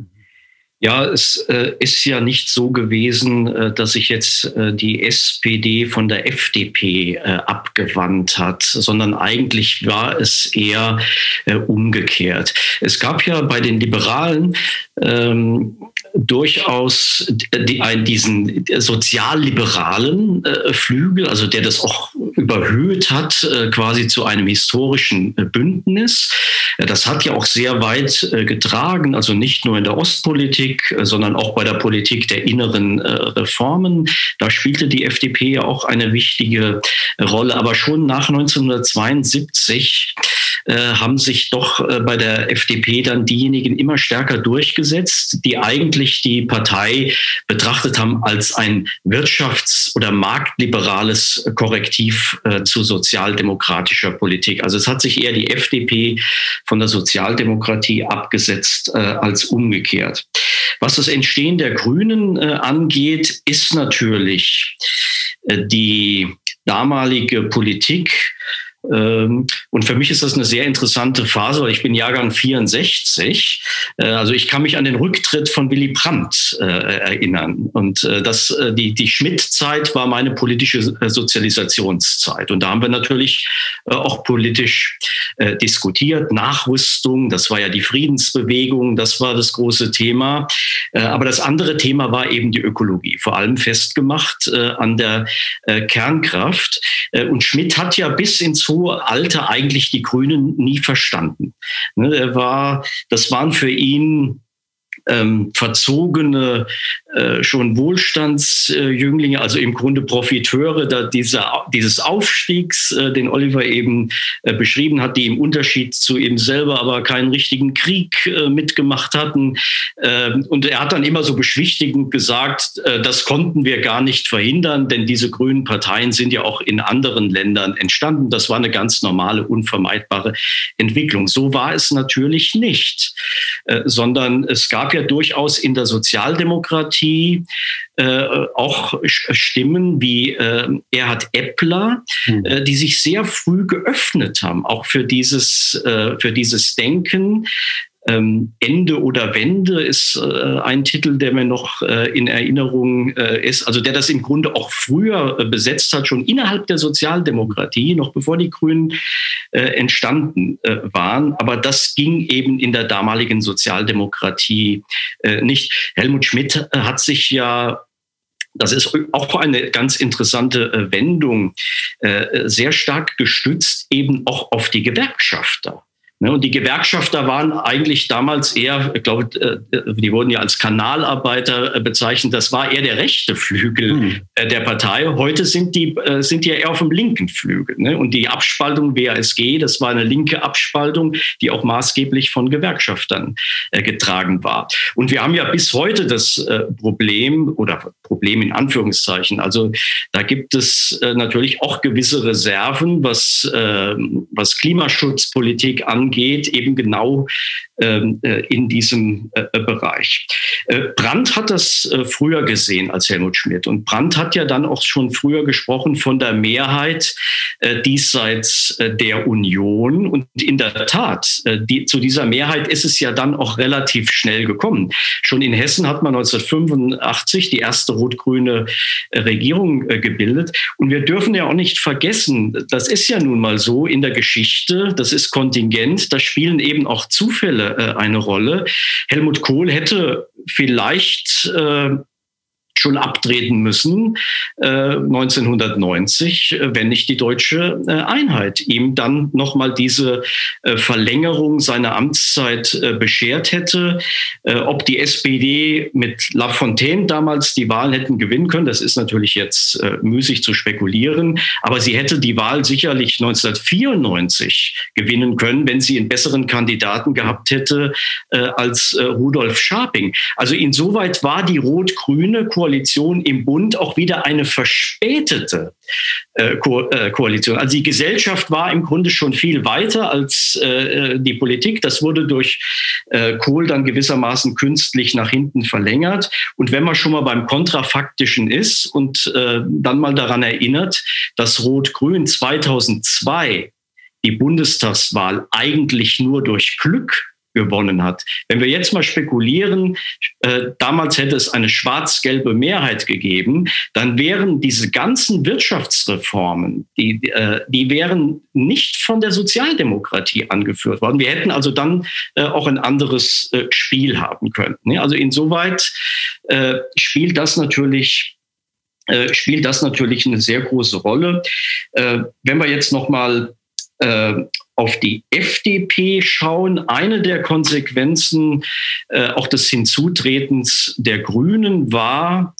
ja, es äh, ist ja nicht so gewesen, äh, dass sich jetzt äh, die SPD von der FDP äh, abgewandt hat, sondern eigentlich war es eher äh, umgekehrt. Es gab ja bei den Liberalen ähm, durchaus die, ein, diesen sozialliberalen äh, Flügel, also der das auch überhöht hat, äh, quasi zu einem historischen äh, Bündnis. Das hat ja auch sehr weit äh, getragen, also nicht nur in der Ostpolitik, äh, sondern auch bei der Politik der inneren äh, Reformen. Da spielte die FDP ja auch eine wichtige Rolle. Aber schon nach 1972 haben sich doch bei der FDP dann diejenigen immer stärker durchgesetzt, die eigentlich die Partei betrachtet haben als ein wirtschafts- oder marktliberales Korrektiv äh, zu sozialdemokratischer Politik. Also es hat sich eher die FDP von der Sozialdemokratie abgesetzt äh, als umgekehrt. Was das Entstehen der Grünen äh, angeht, ist natürlich äh, die damalige Politik und für mich ist das eine sehr interessante Phase, weil ich bin Jahrgang 64. Äh, also ich kann mich an den Rücktritt von Willy Brandt äh, erinnern. Und äh, das, die, die Schmidt-Zeit war meine politische Sozialisationszeit. Und da haben wir natürlich auch politisch diskutiert. Nachrüstung, das war ja die Friedensbewegung, das war das große Thema. Aber das andere Thema war eben die Ökologie, vor allem festgemacht an der Kernkraft. Und Schmidt hat ja bis ins hohe Alter eigentlich die Grünen nie verstanden. Ne, er war, das waren für ihn ähm, verzogene schon Wohlstandsjünglinge, also im Grunde Profiteure da dieser, dieses Aufstiegs, äh, den Oliver eben äh, beschrieben hat, die im Unterschied zu ihm selber aber keinen richtigen Krieg äh, mitgemacht hatten. Ähm, und er hat dann immer so beschwichtigend gesagt, äh, das konnten wir gar nicht verhindern, denn diese grünen Parteien sind ja auch in anderen Ländern entstanden. Das war eine ganz normale, unvermeidbare Entwicklung. So war es natürlich nicht, äh, sondern es gab ja durchaus in der Sozialdemokratie äh, auch Stimmen wie äh, Erhard Eppler, mhm. äh, die sich sehr früh geöffnet haben, auch für dieses, äh, für dieses Denken. Ähm, Ende oder Wende ist äh, ein Titel, der mir noch äh, in Erinnerung äh, ist, also der das im Grunde auch früher äh, besetzt hat, schon innerhalb der Sozialdemokratie, noch bevor die Grünen äh, entstanden äh, waren. Aber das ging eben in der damaligen Sozialdemokratie nicht. Helmut Schmidt hat sich ja das ist auch eine ganz interessante Wendung, sehr stark gestützt eben auch auf die Gewerkschafter. Ne, und die Gewerkschafter waren eigentlich damals eher, ich glaube, äh, die wurden ja als Kanalarbeiter äh, bezeichnet. Das war eher der rechte Flügel mhm. der Partei. Heute sind die, sind die ja eher auf dem linken Flügel. Ne? Und die Abspaltung WASG, das war eine linke Abspaltung, die auch maßgeblich von Gewerkschaftern getragen war. Und wir haben ja bis heute das Problem oder Problem in Anführungszeichen. Also da gibt es äh, natürlich auch gewisse Reserven, was, äh, was Klimaschutzpolitik angeht, eben genau ähm, äh, in diesem äh, Bereich. Äh, Brandt hat das früher gesehen als Helmut Schmidt und Brandt hat ja dann auch schon früher gesprochen von der Mehrheit diesseits der Union und in der Tat, die, zu dieser Mehrheit ist es ja dann auch relativ schnell gekommen. Schon in Hessen hat man 1985 die erste rot-grüne Regierung gebildet und wir dürfen ja auch nicht vergessen, das ist ja nun mal so in der Geschichte, das ist Kontingent, da spielen eben auch Zufälle äh, eine Rolle. Helmut Kohl hätte vielleicht äh, schon abtreten müssen äh, 1990, äh, wenn nicht die deutsche äh, Einheit ihm dann nochmal diese äh, Verlängerung seiner Amtszeit äh, beschert hätte. Äh, ob die SPD mit Lafontaine damals die Wahl hätten gewinnen können, das ist natürlich jetzt müßig zu spekulieren, aber sie hätte die Wahl sicherlich 1994 gewinnen können, wenn sie einen besseren Kandidaten gehabt hätte als Rudolf Scharping. Also insoweit war die rot-grüne Koalition Koalition im Bund auch wieder eine verspätete äh, Ko äh, Koalition. Also die Gesellschaft war im Grunde schon viel weiter als äh, die Politik. Das wurde durch äh, Kohl dann gewissermaßen künstlich nach hinten verlängert. Und wenn man schon mal beim Kontrafaktischen ist und äh, dann mal daran erinnert, dass Rot-Grün 2002 die Bundestagswahl eigentlich nur durch Glück gewonnen hat. Wenn wir jetzt mal spekulieren, äh, damals hätte es eine schwarz-gelbe Mehrheit gegeben, dann wären diese ganzen Wirtschaftsreformen, die, äh, die wären nicht von der Sozialdemokratie angeführt worden. Wir hätten also dann äh, auch ein anderes äh, Spiel haben können. Ne? Also insoweit äh, spielt das natürlich äh, spielt das natürlich eine sehr große Rolle. wenn wir jetzt noch mal äh, auf die FDP schauen, eine der Konsequenzen äh, auch des Hinzutretens der Grünen war,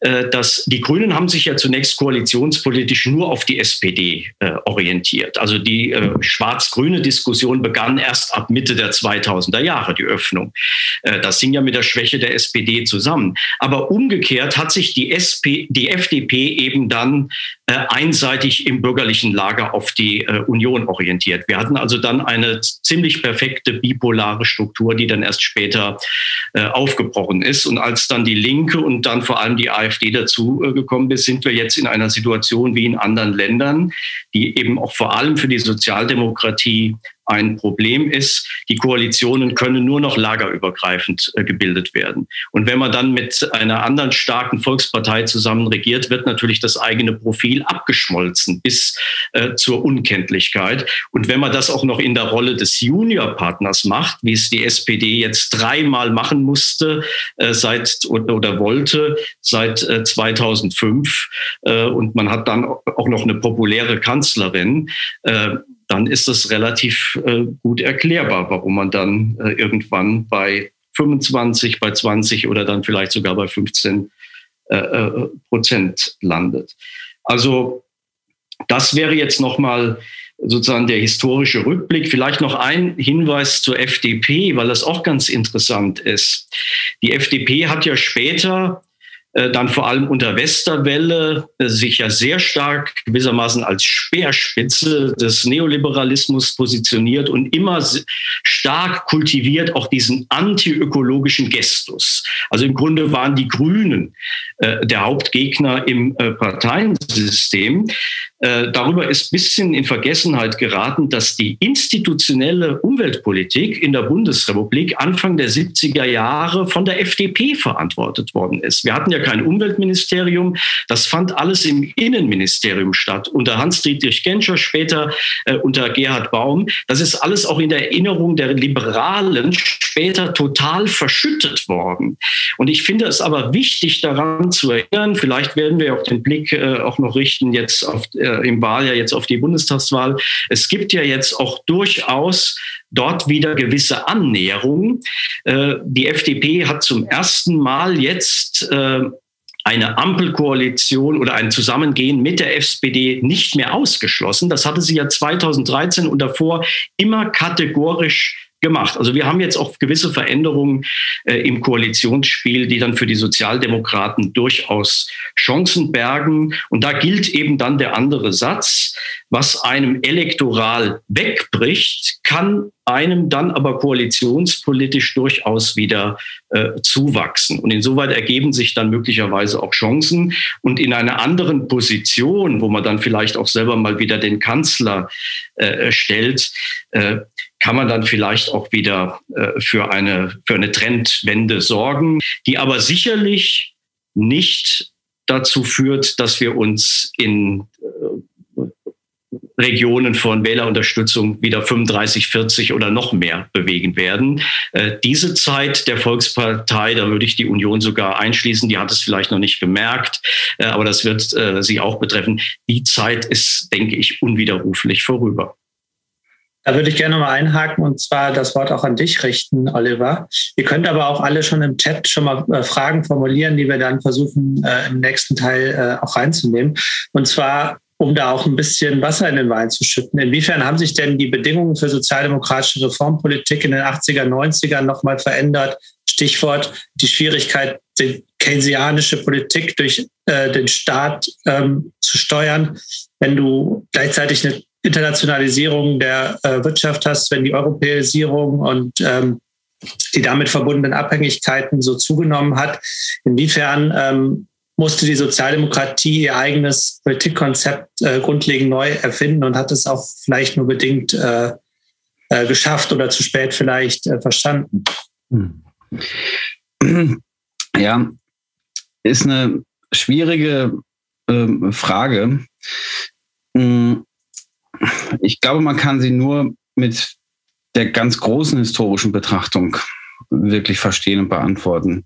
äh, dass die Grünen haben sich ja zunächst koalitionspolitisch nur auf die SPD äh, orientiert. Also die äh, schwarz-grüne Diskussion begann erst ab Mitte der 2000er Jahre, die Öffnung. Äh, das hing ja mit der Schwäche der SPD zusammen. Aber umgekehrt hat sich die, SP, die FDP eben dann äh, einseitig im bürgerlichen Lager auf die äh, Union orientiert. Wir hatten also dann eine ziemlich perfekte bipolare Struktur, die dann erst später aufgebrochen ist. Und als dann die Linke und dann vor allem die AfD AfD dazu äh, gekommen ist, sind wir jetzt in einer Situation wie in anderen Ländern, die eben auch vor allem für die Sozialdemokratie ein Problem ist. Die Koalitionen können nur noch lagerübergreifend äh, gebildet werden. Und wenn man dann mit einer anderen starken Volkspartei zusammen regiert, wird natürlich das eigene Profil abgeschmolzen bis äh, zur Unkenntlichkeit. Und wenn man das auch noch in der Rolle des Juniorpartners macht, wie es die SPD jetzt dreimal machen musste äh, seit oder, wollte seit äh, 2005 äh, und man hat dann auch noch eine populäre Kanzlerin, dann ist es relativ äh, gut erklärbar, warum man dann äh, irgendwann bei 25, bei 20 oder dann vielleicht sogar bei 15 äh, äh, Prozent landet. Also das wäre jetzt nochmal sozusagen der historische Rückblick. Vielleicht noch ein Hinweis zur FDP, weil das auch ganz interessant ist. Die FDP hat ja später dann vor allem unter Westerwelle äh, sich ja sehr stark gewissermaßen als Speerspitze des Neoliberalismus positioniert und immer stark kultiviert auch diesen antiökologischen Gestus. Also im Grunde waren die Grünen äh, der Hauptgegner im Parteiensystem. Darüber ist bisschen in Vergessenheit geraten, dass die institutionelle Umweltpolitik in der Bundesrepublik Anfang der 70er Jahre von der FDP verantwortet worden ist. Wir hatten ja kein Umweltministerium. Das fand alles im Innenministerium statt, unter Hans-Dietrich Genscher, später äh, unter Gerhard Baum. Das ist alles auch in der Erinnerung der Liberalen später total verschüttet worden. Und ich finde es aber wichtig, daran zu erinnern, vielleicht werden wir auch den Blick äh, auch noch richten jetzt auf, äh, im Wahljahr jetzt auf die Bundestagswahl. Es gibt ja jetzt auch durchaus dort wieder gewisse Annäherungen. Äh, die FDP hat zum ersten Mal jetzt äh, eine Ampelkoalition oder ein Zusammengehen mit der SPD nicht mehr ausgeschlossen. Das hatte sie ja 2013 und davor immer kategorisch gemacht. Also wir haben jetzt auch gewisse Veränderungen äh, im Koalitionsspiel, die dann für die Sozialdemokraten durchaus Chancen bergen. Und da gilt eben dann der andere Satz, was einem elektoral wegbricht, kann einem dann aber koalitionspolitisch durchaus wieder äh, zuwachsen. Und insoweit ergeben sich dann möglicherweise auch Chancen. Und in einer anderen Position, wo man dann vielleicht auch selber mal wieder den Kanzler äh, stellt, äh, kann man dann vielleicht auch wieder äh, für, eine, für eine Trendwende sorgen, die aber sicherlich nicht dazu führt, dass wir uns in äh, Regionen von Wählerunterstützung wieder 35, 40 oder noch mehr bewegen werden. Äh, diese Zeit der Volkspartei, da würde ich die Union sogar einschließen, die hat es vielleicht noch nicht gemerkt, äh, aber das wird sie auch betreffen. Die Zeit ist, denke ich, unwiderruflich vorüber. Da würde ich gerne mal einhaken und zwar das Wort auch an dich richten, Oliver. Ihr könnt aber auch alle schon im Chat schon mal äh, Fragen formulieren, die wir dann versuchen äh, im nächsten Teil äh, auch reinzunehmen. Und zwar, um da auch ein bisschen Wasser in den Wein zu schütten. Inwiefern haben sich denn die Bedingungen für sozialdemokratische Reformpolitik in den 80er, 90er nochmal verändert? Stichwort die Schwierigkeit, die keynesianische Politik durch äh, den Staat ähm, zu steuern, wenn du gleichzeitig eine Internationalisierung der äh, Wirtschaft hast, wenn die Europäisierung und ähm, die damit verbundenen Abhängigkeiten so zugenommen hat. Inwiefern ähm, musste die Sozialdemokratie ihr eigenes Politikkonzept äh, grundlegend neu erfinden und hat es auch vielleicht nur bedingt äh, äh, geschafft oder zu spät vielleicht äh, verstanden? [CLEARS THROAT] Ja, ist eine schwierige ähm, Frage. Hm, ich glaube, man kann sie nur mit der ganz großen historischen Betrachtung wirklich verstehen und beantworten.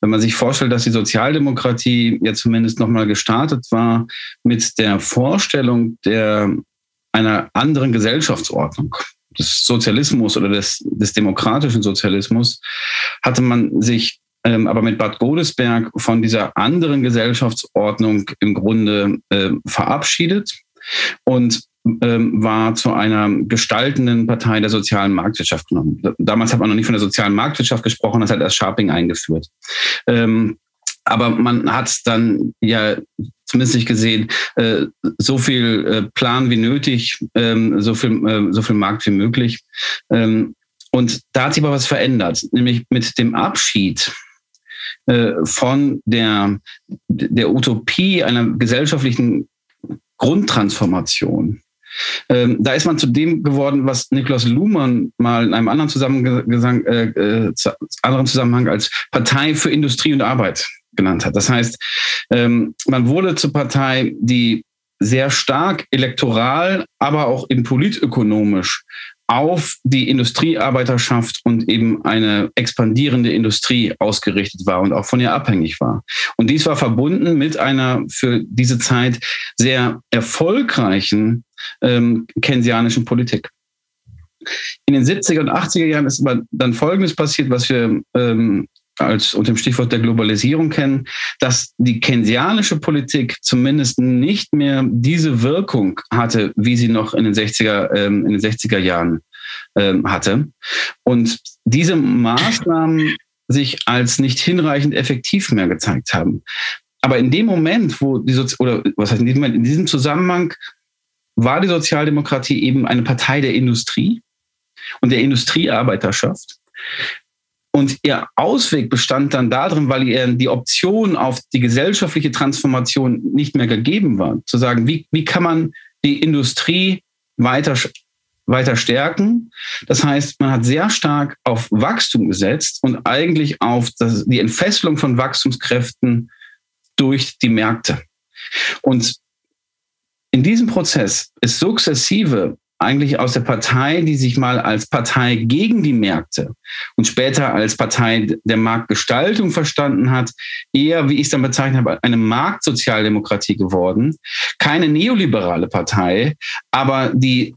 Wenn man sich vorstellt, dass die Sozialdemokratie ja zumindest nochmal gestartet war mit der Vorstellung der, einer anderen Gesellschaftsordnung, des Sozialismus oder des, des demokratischen Sozialismus, hatte man sich ähm, aber mit Bad Godesberg von dieser anderen Gesellschaftsordnung im Grunde äh, verabschiedet und ähm, war zu einer gestaltenden Partei der sozialen Marktwirtschaft genommen. Damals hat man noch nicht von der sozialen Marktwirtschaft gesprochen, das hat erst Sharping eingeführt. Ähm, aber man hat dann ja zumindest nicht gesehen, äh, so viel äh, Plan wie nötig, ähm, so viel, äh, so viel Markt wie möglich. Und da hat sich aber was verändert, nämlich mit dem Abschied von der, der Utopie einer gesellschaftlichen Grundtransformation ähm, da ist man zu dem geworden, was Niklas Luhmann mal in einem anderen, Zusammengesang, äh, äh, anderen Zusammenhang als Partei für Industrie und Arbeit genannt hat. Das heißt, ähm, man wurde zur Partei, die sehr stark elektoral, aber auch in politökonomisch auf die Industriearbeiterschaft und eben eine expandierende Industrie ausgerichtet war und auch von ihr abhängig war. Und dies war verbunden mit einer für diese Zeit sehr erfolgreichen ähm, keynesianischen Politik. In den 70er und 80er Jahren ist aber dann Folgendes passiert, was wir ähm, als unter dem Stichwort der Globalisierung kennen, dass die keynesianische Politik zumindest nicht mehr diese Wirkung hatte, wie sie noch in den 60er, ähm, in den 60er Jahren ähm, hatte. Und diese Maßnahmen sich als nicht hinreichend effektiv mehr gezeigt haben. Aber in dem Moment, wo die Sozi oder was heißt in diesem Moment, in diesem Zusammenhang war die Sozialdemokratie eben eine Partei der Industrie und der Industriearbeiterschaft. Und ihr Ausweg bestand dann darin, weil ihr die Option auf die gesellschaftliche Transformation nicht mehr gegeben war, zu sagen, wie, wie kann man die Industrie weiter, weiter stärken? Das heißt, man hat sehr stark auf Wachstum gesetzt und eigentlich auf das, die Entfesselung von Wachstumskräften durch die Märkte. Und in diesem Prozess ist sukzessive eigentlich aus der Partei, die sich mal als Partei gegen die Märkte und später als Partei der Marktgestaltung verstanden hat, eher, wie ich es dann bezeichnet habe, eine Marktsozialdemokratie geworden. Keine neoliberale Partei, aber die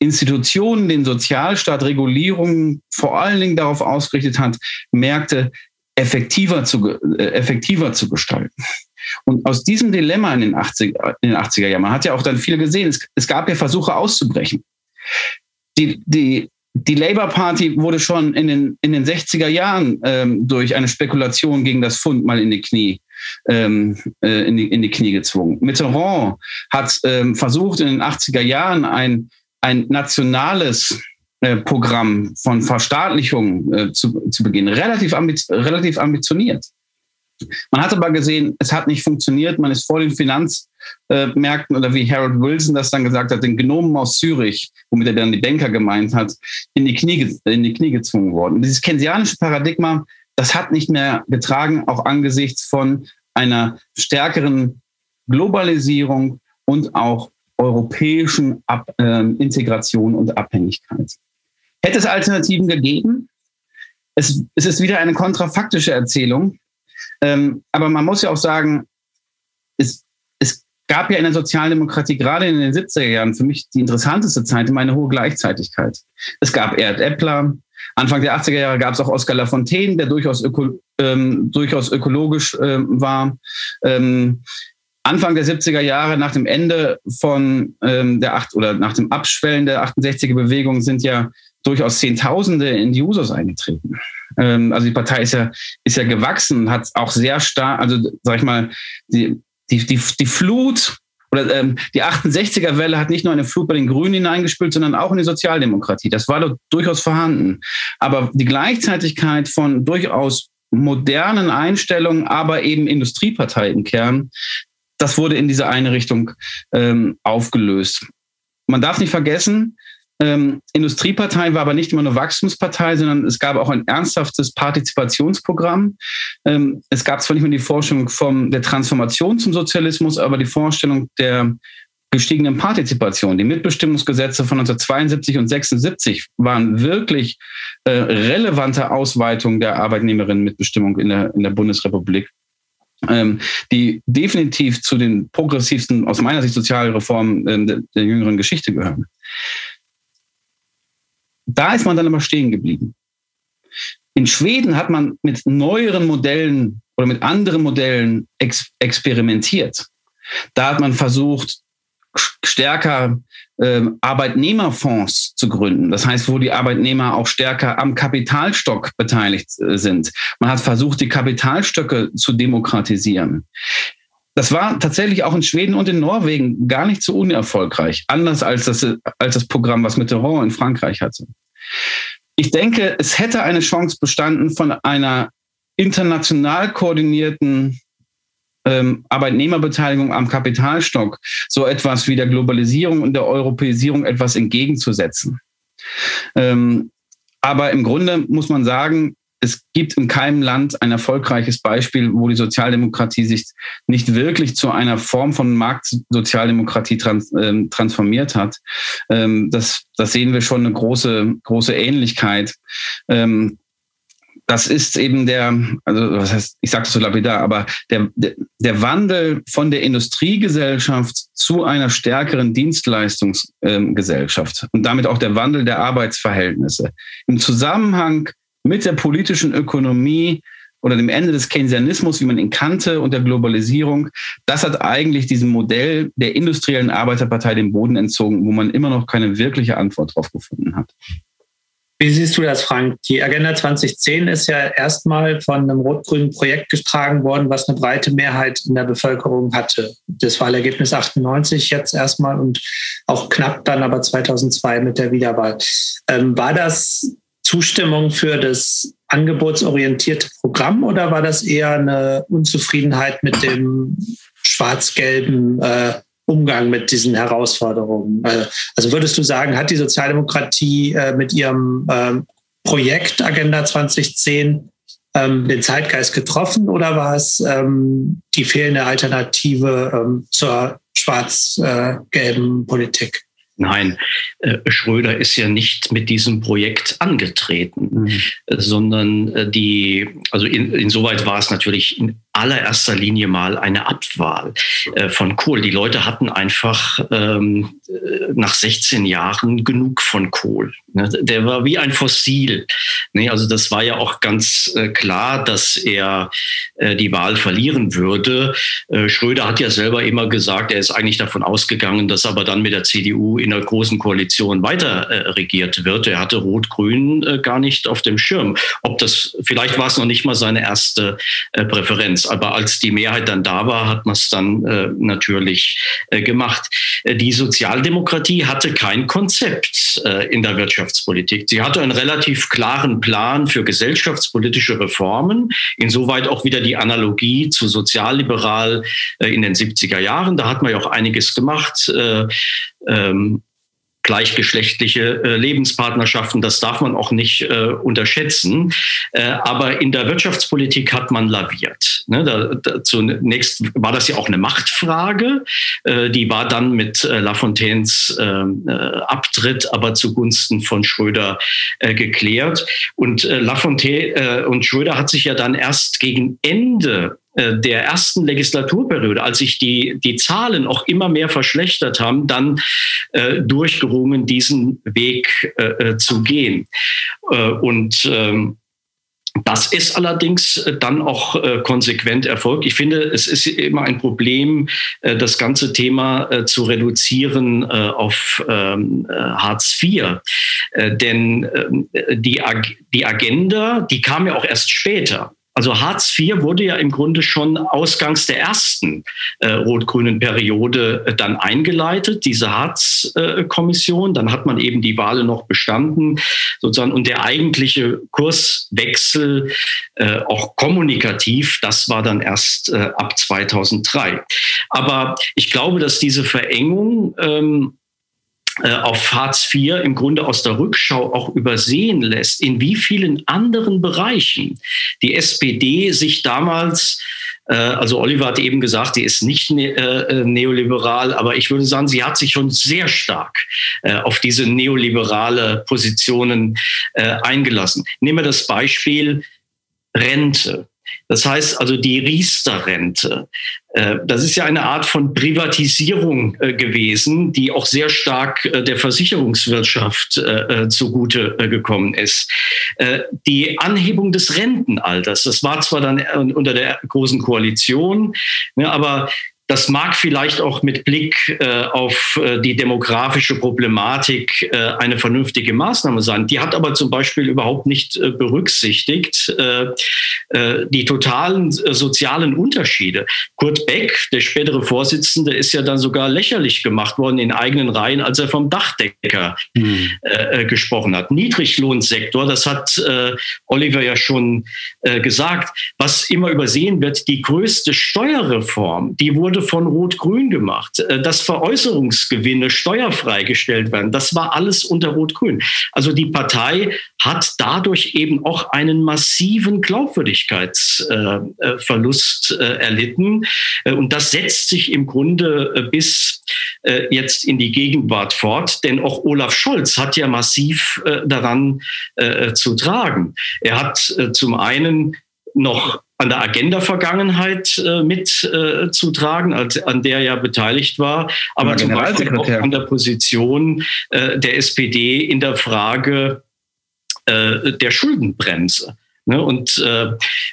Institutionen, den Sozialstaat, Regulierungen vor allen Dingen darauf ausgerichtet hat, Märkte effektiver zu, äh, effektiver zu gestalten. Und aus diesem Dilemma in den, 80, in den 80er Jahren, man hat ja auch dann viel gesehen, es, es gab ja Versuche auszubrechen. Die, die die Labour Party wurde schon in den, in den 60er Jahren ähm, durch eine Spekulation gegen das Pfund mal in die Knie, ähm, äh, in, die, in die Knie gezwungen. Mitterrand hat ähm, versucht, in den 80er Jahren ein, ein nationales äh, Programm von Verstaatlichung äh, zu, zu beginnen. Relativ, ambiz relativ ambitioniert. Man hat aber gesehen, es hat nicht funktioniert. Man ist vor den Finanzmärkten oder wie Harold Wilson das dann gesagt hat, den Genomen aus Zürich, womit er dann die Banker gemeint hat, in die Knie, in die Knie gezwungen worden. Dieses keynesianische Paradigma, das hat nicht mehr getragen, auch angesichts von einer stärkeren Globalisierung und auch europäischen Ab äh, Integration und Abhängigkeit. Hätte es Alternativen gegeben? Es, es ist wieder eine kontrafaktische Erzählung. Ähm, aber man muss ja auch sagen, es, es gab ja in der Sozialdemokratie gerade in den 70er Jahren für mich die interessanteste Zeit immer eine hohe Gleichzeitigkeit. Es gab Erd Eppler. Anfang der 80er Jahre gab es auch Oskar Lafontaine, der durchaus, öko, ähm, durchaus ökologisch ähm, war. Ähm, Anfang der 70er Jahre, nach dem Ende von ähm, der acht oder nach dem Abschwellen der 68er Bewegung sind ja durchaus Zehntausende in die Usos eingetreten. Ähm, also die Partei ist ja, ist ja gewachsen, hat auch sehr stark, also sag ich mal, die, die, die, die Flut oder ähm, die 68er-Welle hat nicht nur eine Flut bei den Grünen hineingespült, sondern auch in die Sozialdemokratie. Das war doch durchaus vorhanden. Aber die Gleichzeitigkeit von durchaus modernen Einstellungen, aber eben Industriepartei im Kern, das wurde in diese eine Richtung ähm, aufgelöst. Man darf nicht vergessen, ähm, Industriepartei war aber nicht immer nur Wachstumspartei, sondern es gab auch ein ernsthaftes Partizipationsprogramm. Ähm, es gab zwar nicht mehr die Vorstellung von der Transformation zum Sozialismus, aber die Vorstellung der gestiegenen Partizipation. Die Mitbestimmungsgesetze von 1972 und 76 waren wirklich äh, relevante Ausweitungen der Arbeitnehmerinnenmitbestimmung in der, in der Bundesrepublik. Ähm, die definitiv zu den progressivsten, aus meiner Sicht, Sozialreformen äh, der jüngeren Geschichte gehören. Da ist man dann aber stehen geblieben. In Schweden hat man mit neueren Modellen oder mit anderen Modellen ex experimentiert. Da hat man versucht, stärker äh, Arbeitnehmerfonds zu gründen. Das heißt, wo die Arbeitnehmer auch stärker am Kapitalstock beteiligt äh, sind. Man hat versucht, die Kapitalstöcke zu demokratisieren. Das war tatsächlich auch in Schweden und in Norwegen gar nicht so unerfolgreich, anders als das, als das Programm, was Mitterrand in Frankreich hatte. Ich denke, es hätte eine Chance bestanden von einer international koordinierten ähm, Arbeitnehmerbeteiligung am Kapitalstock so etwas wie der Globalisierung und der Europäisierung etwas entgegenzusetzen. Ähm, aber im Grunde muss man sagen, es gibt in keinem Land ein erfolgreiches Beispiel, wo die Sozialdemokratie sich nicht wirklich zu einer Form von Marktsozialdemokratie trans, äh, transformiert hat. Ähm, das, das sehen wir schon eine große, große Ähnlichkeit. Ähm, das ist eben der, also was heißt, ich sage es so lapidar, aber der, der Wandel von der Industriegesellschaft zu einer stärkeren Dienstleistungsgesellschaft ähm, und damit auch der Wandel der Arbeitsverhältnisse im Zusammenhang mit der politischen Ökonomie oder dem Ende des Keynesianismus, wie man ihn kannte, und der Globalisierung, das hat eigentlich diesem Modell der industriellen Arbeiterpartei den Boden entzogen, wo man immer noch keine wirkliche Antwort drauf gefunden hat. Wie siehst du das, Frank? Die Agenda 2010 ist ja erstmal von einem rot-grünen Projekt getragen worden, was eine breite Mehrheit in der Bevölkerung hatte. Das Wahlergebnis 98 jetzt erstmal und auch knapp dann aber 2002 mit der Wiederwahl. Ähm, war das Zustimmung für das angebotsorientierte Programm oder war das eher eine Unzufriedenheit mit dem schwarz-gelben äh, Umgang mit diesen Herausforderungen? Äh, also würdest du sagen, hat die Sozialdemokratie äh, mit ihrem ähm, Projekt Agenda 2010 ähm, den Zeitgeist getroffen oder war es ähm, die fehlende Alternative ähm, zur schwarz-gelben Politik? Nein, äh, Schröder ist ja nicht mit diesem Projekt angetreten, mhm. sondern äh, die, also in, insoweit war es natürlich in allererster Linie mal eine Abwahl äh, von Kohl. Die Leute hatten einfach ähm, nach 16 Jahren genug von Kohl. Ne? Der war wie ein Fossil. Ne? Also das war ja auch ganz klar, dass er die Wahl verlieren würde. Schröder hat ja selber immer gesagt, er ist eigentlich davon ausgegangen, dass aber dann mit der CDU in in der großen Koalition weiter äh, regiert wird. Er hatte Rot-Grün äh, gar nicht auf dem Schirm. Ob das, vielleicht war es noch nicht mal seine erste äh, Präferenz, aber als die Mehrheit dann da war, hat man es dann äh, natürlich äh, gemacht. Äh, die Sozialdemokratie hatte kein Konzept in der Wirtschaftspolitik. Sie hatte einen relativ klaren Plan für gesellschaftspolitische Reformen, insoweit auch wieder die Analogie zu sozialliberal in den 70er Jahren. Da hat man ja auch einiges gemacht. Äh, ähm, gleichgeschlechtliche äh, Lebenspartnerschaften, das darf man auch nicht äh, unterschätzen. Äh, aber in der Wirtschaftspolitik hat man laviert. Ne? Da, da, zunächst war das ja auch eine Machtfrage. Äh, die war dann mit äh, Lafontaines ähm, äh, Abtritt aber zugunsten von Schröder geklärt. Und Lafontaine und Schröder hat sich ja dann erst gegen Ende der ersten Legislaturperiode, als sich die, die Zahlen auch immer mehr verschlechtert haben, dann äh, durchgerungen, diesen Weg äh, äh zu gehen. Äh, und ähm, das ist allerdings dann auch äh, konsequent erfolgt. Ich finde, es ist immer ein Problem, äh, das ganze Thema äh, zu reduzieren auf ähm, Hartz IV. denn ähm, die, Ag die Agenda, die kam ja auch erst später. Also Hartz IV wurde ja im Grunde schon ausgangs der ersten äh, rot-grünen Periode äh, dann eingeleitet, diese Hartz-Kommission. Äh, dann hat man eben die Wahlen noch bestanden, sozusagen. Und der eigentliche Kurswechsel, äh, auch kommunikativ, das war dann erst äh, ab 2003. Aber ich glaube, dass diese Verengung ähm, äh, auf Hartz IV im Grunde aus der Rückschau auch übersehen lässt, in wie vielen anderen Bereichen die SPD sich damals äh, also Oliver hat eben gesagt, sie ist nicht ne äh, neoliberal, aber ich würde sagen, sie hat sich schon sehr stark äh, auf diese neoliberale Positionen äh, eingelassen. Nehmen wir das Beispiel Rente. Das heißt also die Riester-Rente. Äh, das ist ja eine Art von Privatisierung äh, gewesen, die auch sehr stark äh, der Versicherungswirtschaft zugute gekommen ist. Die Anhebung des Rentenalters, das war zwar dann unter der großen Koalition, ne, aber das mag vielleicht auch mit Blick äh, auf äh, die demografische Problematik äh, eine vernünftige Maßnahme sein. Die hat aber zum Beispiel überhaupt nicht äh, berücksichtigt äh, äh, die totalen sozialen Unterschiede. Kurt Beck, der spätere Vorsitzende, ist ja dann sogar lächerlich gemacht worden in eigenen Reihen, als er vom Dachdecker mhm. gesprochen hat. Niedriglohnsektor, das hat Oliver ja schon gesagt, was immer übersehen wird, die größte Steuerreform, die wurde wurde von Rot-Grün gemacht, äh, dass Veräußerungsgewinne steuerfrei gestellt werden. Das war alles unter Rot-Grün. Also die Partei hat dadurch eben auch einen massiven Glaubwürdigkeitsverlust äh, erlitten. Äh, und das setzt sich im Grunde bis jetzt in die Gegenwart fort, denn auch Olaf Scholz hat ja massiv daran zu tragen. Er hat zum einen noch an der Agenda-Vergangenheit äh, mitzutragen, äh, an der er beteiligt war, aber zum Beispiel auch an der Position äh, der SPD in der Frage äh, der Schuldenbremse. Ne? Und äh,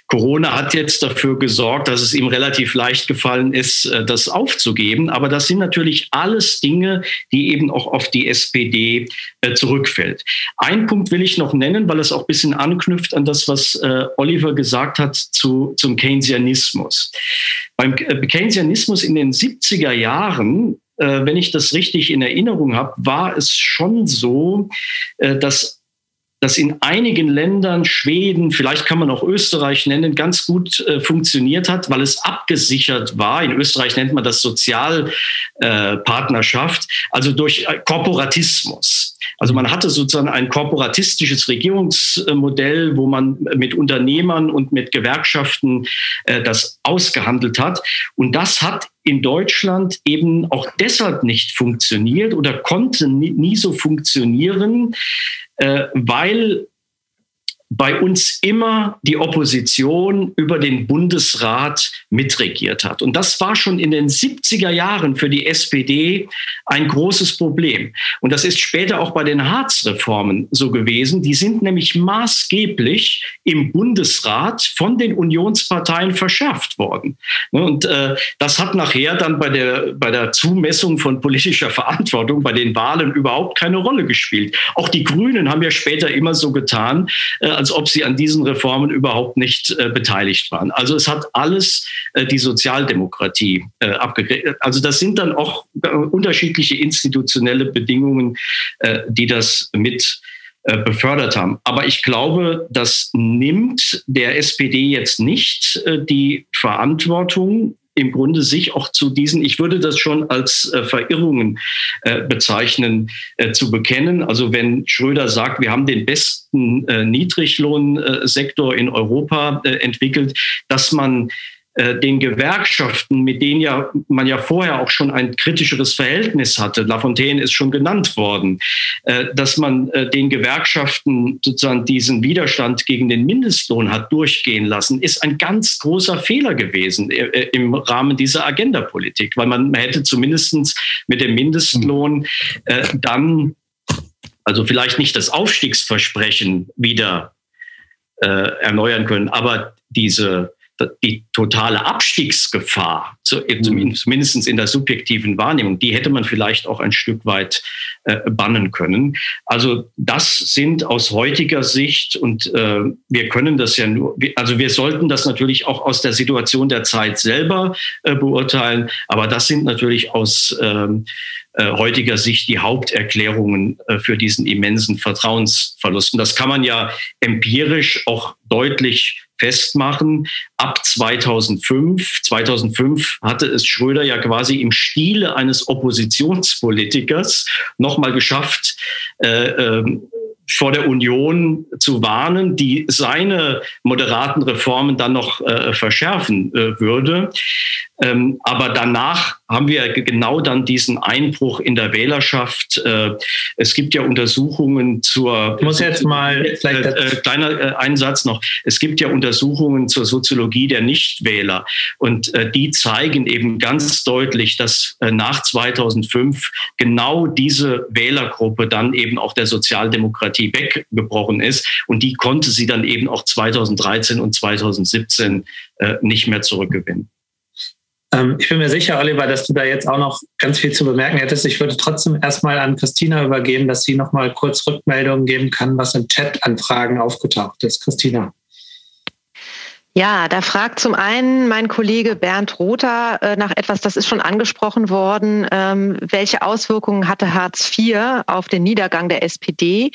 Corona hat jetzt dafür gesorgt, dass es ihm relativ leicht gefallen ist, äh, das aufzugeben. Aber das sind natürlich alles Dinge, die eben auch auf die SPD äh, zurückfällt. Ein Punkt will ich noch nennen, weil es auch ein bisschen anknüpft an das, was äh, Oliver gesagt hat zu, zum Keynesianismus. Beim äh, Keynesianismus in den 70er Jahren äh, wenn ich das richtig in Erinnerung habe, war es schon so, dass das in einigen Ländern, Schweden, vielleicht kann man auch Österreich nennen, ganz gut äh, funktioniert hat, weil es abgesichert war. In Österreich nennt man das Sozialpartnerschaft, äh, also durch äh, Korporatismus. Also man hatte sozusagen ein korporatistisches Regierungsmodell, wo man mit Unternehmern und mit Gewerkschaften äh, das ausgehandelt hat. Und das hat in Deutschland eben auch deshalb nicht funktioniert oder konnte nie, nie so funktionieren, weil bei uns immer die Opposition über den Bundesrat mitregiert hat. Und das war schon in den 70er Jahren für die SPD ein großes Problem. Und das ist später auch bei den Harz-Reformen so gewesen. Die sind nämlich maßgeblich im Bundesrat von den Unionsparteien verschärft worden. Und äh, das hat nachher dann bei der, bei der Zumessung von politischer Verantwortung bei den Wahlen überhaupt keine Rolle gespielt. Auch die Grünen haben ja später immer so getan, äh, als ob sie an diesen Reformen überhaupt nicht äh, beteiligt waren. Also es hat alles äh, die Sozialdemokratie äh, abgegriffen. Also das sind dann auch äh, unterschiedliche institutionelle Bedingungen, äh, die das mit äh, befördert haben. Aber ich glaube, das nimmt der SPD jetzt nicht äh, die Verantwortung im Grunde sich auch zu diesen, ich würde das schon als äh, Verirrungen äh, bezeichnen, äh, zu bekennen. Also wenn Schröder sagt, wir haben den besten äh, Niedriglohnsektor in Europa äh, entwickelt, dass man äh, den Gewerkschaften, mit denen ja man ja vorher auch schon ein kritischeres Verhältnis hatte, Lafontaine ist schon genannt worden, äh, dass man äh, den Gewerkschaften sozusagen diesen Widerstand gegen den Mindestlohn hat durchgehen lassen, ist ein ganz großer Fehler gewesen im Rahmen dieser Agendapolitik, weil man hätte zumindest mit dem Mindestlohn dann also vielleicht nicht das Aufstiegsversprechen wieder erneuern können, aber diese die totale Abstiegsgefahr, mhm. zumindest in der subjektiven Wahrnehmung, die hätte man vielleicht auch ein Stück weit äh, bannen können. Also das sind aus heutiger Sicht, und äh, wir können das ja nur, also wir sollten das natürlich auch aus der Situation der Zeit selber äh, beurteilen, aber das sind natürlich aus ähm, äh, heutiger Sicht die Haupterklärungen äh, für diesen immensen Vertrauensverlust. Und das kann man ja empirisch auch deutlich festmachen. Ab 2005, 2005 hatte es Schröder ja quasi im Stile eines Oppositionspolitikers nochmal geschafft, äh, äh, vor der Union zu warnen, die seine moderaten Reformen dann noch äh, verschärfen äh, würde. Ähm, aber danach haben wir genau dann diesen Einbruch in der Wählerschaft. Äh, es gibt ja Untersuchungen zur. Ich muss jetzt mal vielleicht äh, äh, kleiner äh, Einsatz noch. Es gibt ja Untersuchungen zur Soziologie der Nichtwähler und äh, die zeigen eben ganz deutlich, dass äh, nach 2005 genau diese Wählergruppe dann eben auch der Sozialdemokratie weggebrochen ist und die konnte sie dann eben auch 2013 und 2017 nicht mehr zurückgewinnen. Ähm, ich bin mir sicher, Oliver, dass du da jetzt auch noch ganz viel zu bemerken hättest. Ich würde trotzdem erstmal an Christina übergeben, dass sie noch mal kurz Rückmeldungen geben kann, was im Chat an Fragen aufgetaucht ist. Christina. Ja, da fragt zum einen mein Kollege Bernd Rother äh, nach etwas, das ist schon angesprochen worden. Ähm, welche Auswirkungen hatte Hartz IV auf den Niedergang der SPD?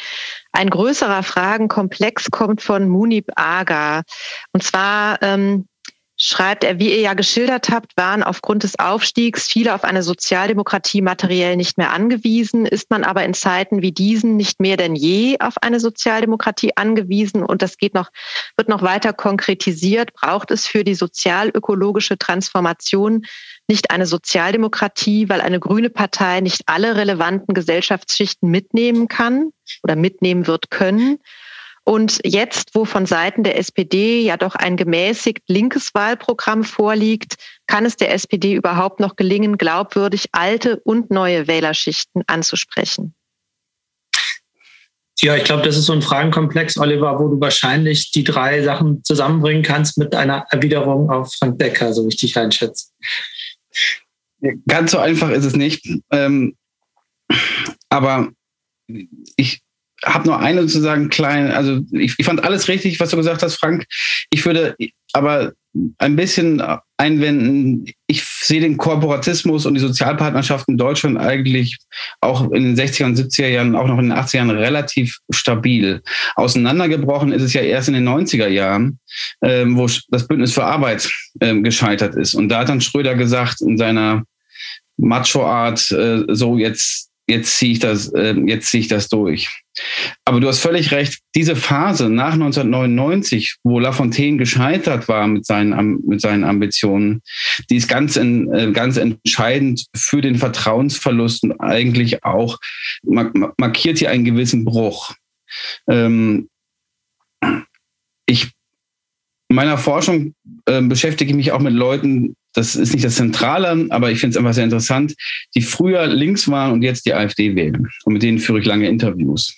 Ein größerer Fragenkomplex kommt von Munib Aga. Und zwar, ähm, schreibt er, wie ihr ja geschildert habt, waren aufgrund des Aufstiegs viele auf eine Sozialdemokratie materiell nicht mehr angewiesen. Ist man aber in Zeiten wie diesen nicht mehr denn je auf eine Sozialdemokratie angewiesen? Und das geht noch, wird noch weiter konkretisiert. Braucht es für die sozialökologische Transformation nicht eine Sozialdemokratie, weil eine grüne Partei nicht alle relevanten Gesellschaftsschichten mitnehmen kann oder mitnehmen wird können? Und jetzt, wo von Seiten der SPD ja doch ein gemäßigt linkes Wahlprogramm vorliegt, kann es der SPD überhaupt noch gelingen, glaubwürdig alte und neue Wählerschichten anzusprechen? Ja, ich glaube, das ist so ein Fragenkomplex, Oliver, wo du wahrscheinlich die drei Sachen zusammenbringen kannst mit einer Erwiderung auf Frank Becker, so wie ich dich einschätze. Ganz so einfach ist es nicht. Ähm, aber ich, habe nur eine sozusagen klein, also ich, ich fand alles richtig, was du gesagt hast, Frank. Ich würde aber ein bisschen einwenden, ich sehe den Korporatismus und die Sozialpartnerschaft in Deutschland eigentlich auch in den 60er und 70er Jahren, auch noch in den 80er Jahren relativ stabil. Auseinandergebrochen ist es ja erst in den 90er Jahren, ähm, wo das Bündnis für Arbeit ähm, gescheitert ist. Und da hat dann Schröder gesagt in seiner Macho-Art, äh, so jetzt jetzt ziehe ich das, äh, jetzt ziehe ich das durch. Aber du hast völlig recht. Diese Phase nach 1999, wo Lafontaine gescheitert war mit seinen, mit seinen Ambitionen, die ist ganz, in, äh, ganz entscheidend für den Vertrauensverlust und eigentlich auch markiert hier einen gewissen Bruch. Ähm, ich meiner Forschung äh, beschäftige ich mich auch mit Leuten, das ist nicht das Zentrale, aber ich finde es einfach sehr interessant, die früher links waren und jetzt die AfD wählen. Und mit denen führe ich lange Interviews.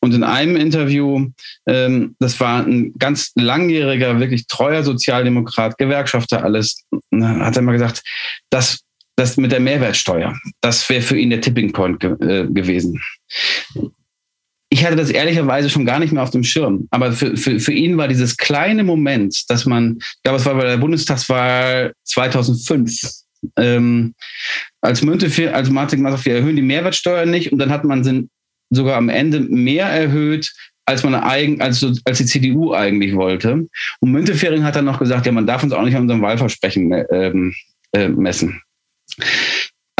Und in einem Interview, ähm, das war ein ganz langjähriger, wirklich treuer Sozialdemokrat, Gewerkschafter, alles, hat er mal gesagt, das, das mit der Mehrwertsteuer, das wäre für ihn der Tipping Point ge äh, gewesen ich hatte das ehrlicherweise schon gar nicht mehr auf dem Schirm. Aber für, für, für ihn war dieses kleine Moment, dass man, ich glaube, es war bei der Bundestagswahl 2005, ähm, als Münte, als Martin gesagt, wir erhöhen die Mehrwertsteuer nicht und dann hat man sie sogar am Ende mehr erhöht, als man eigen, als, als die CDU eigentlich wollte. Und Müntefering hat dann noch gesagt, ja, man darf uns auch nicht an unserem Wahlversprechen ähm, äh, messen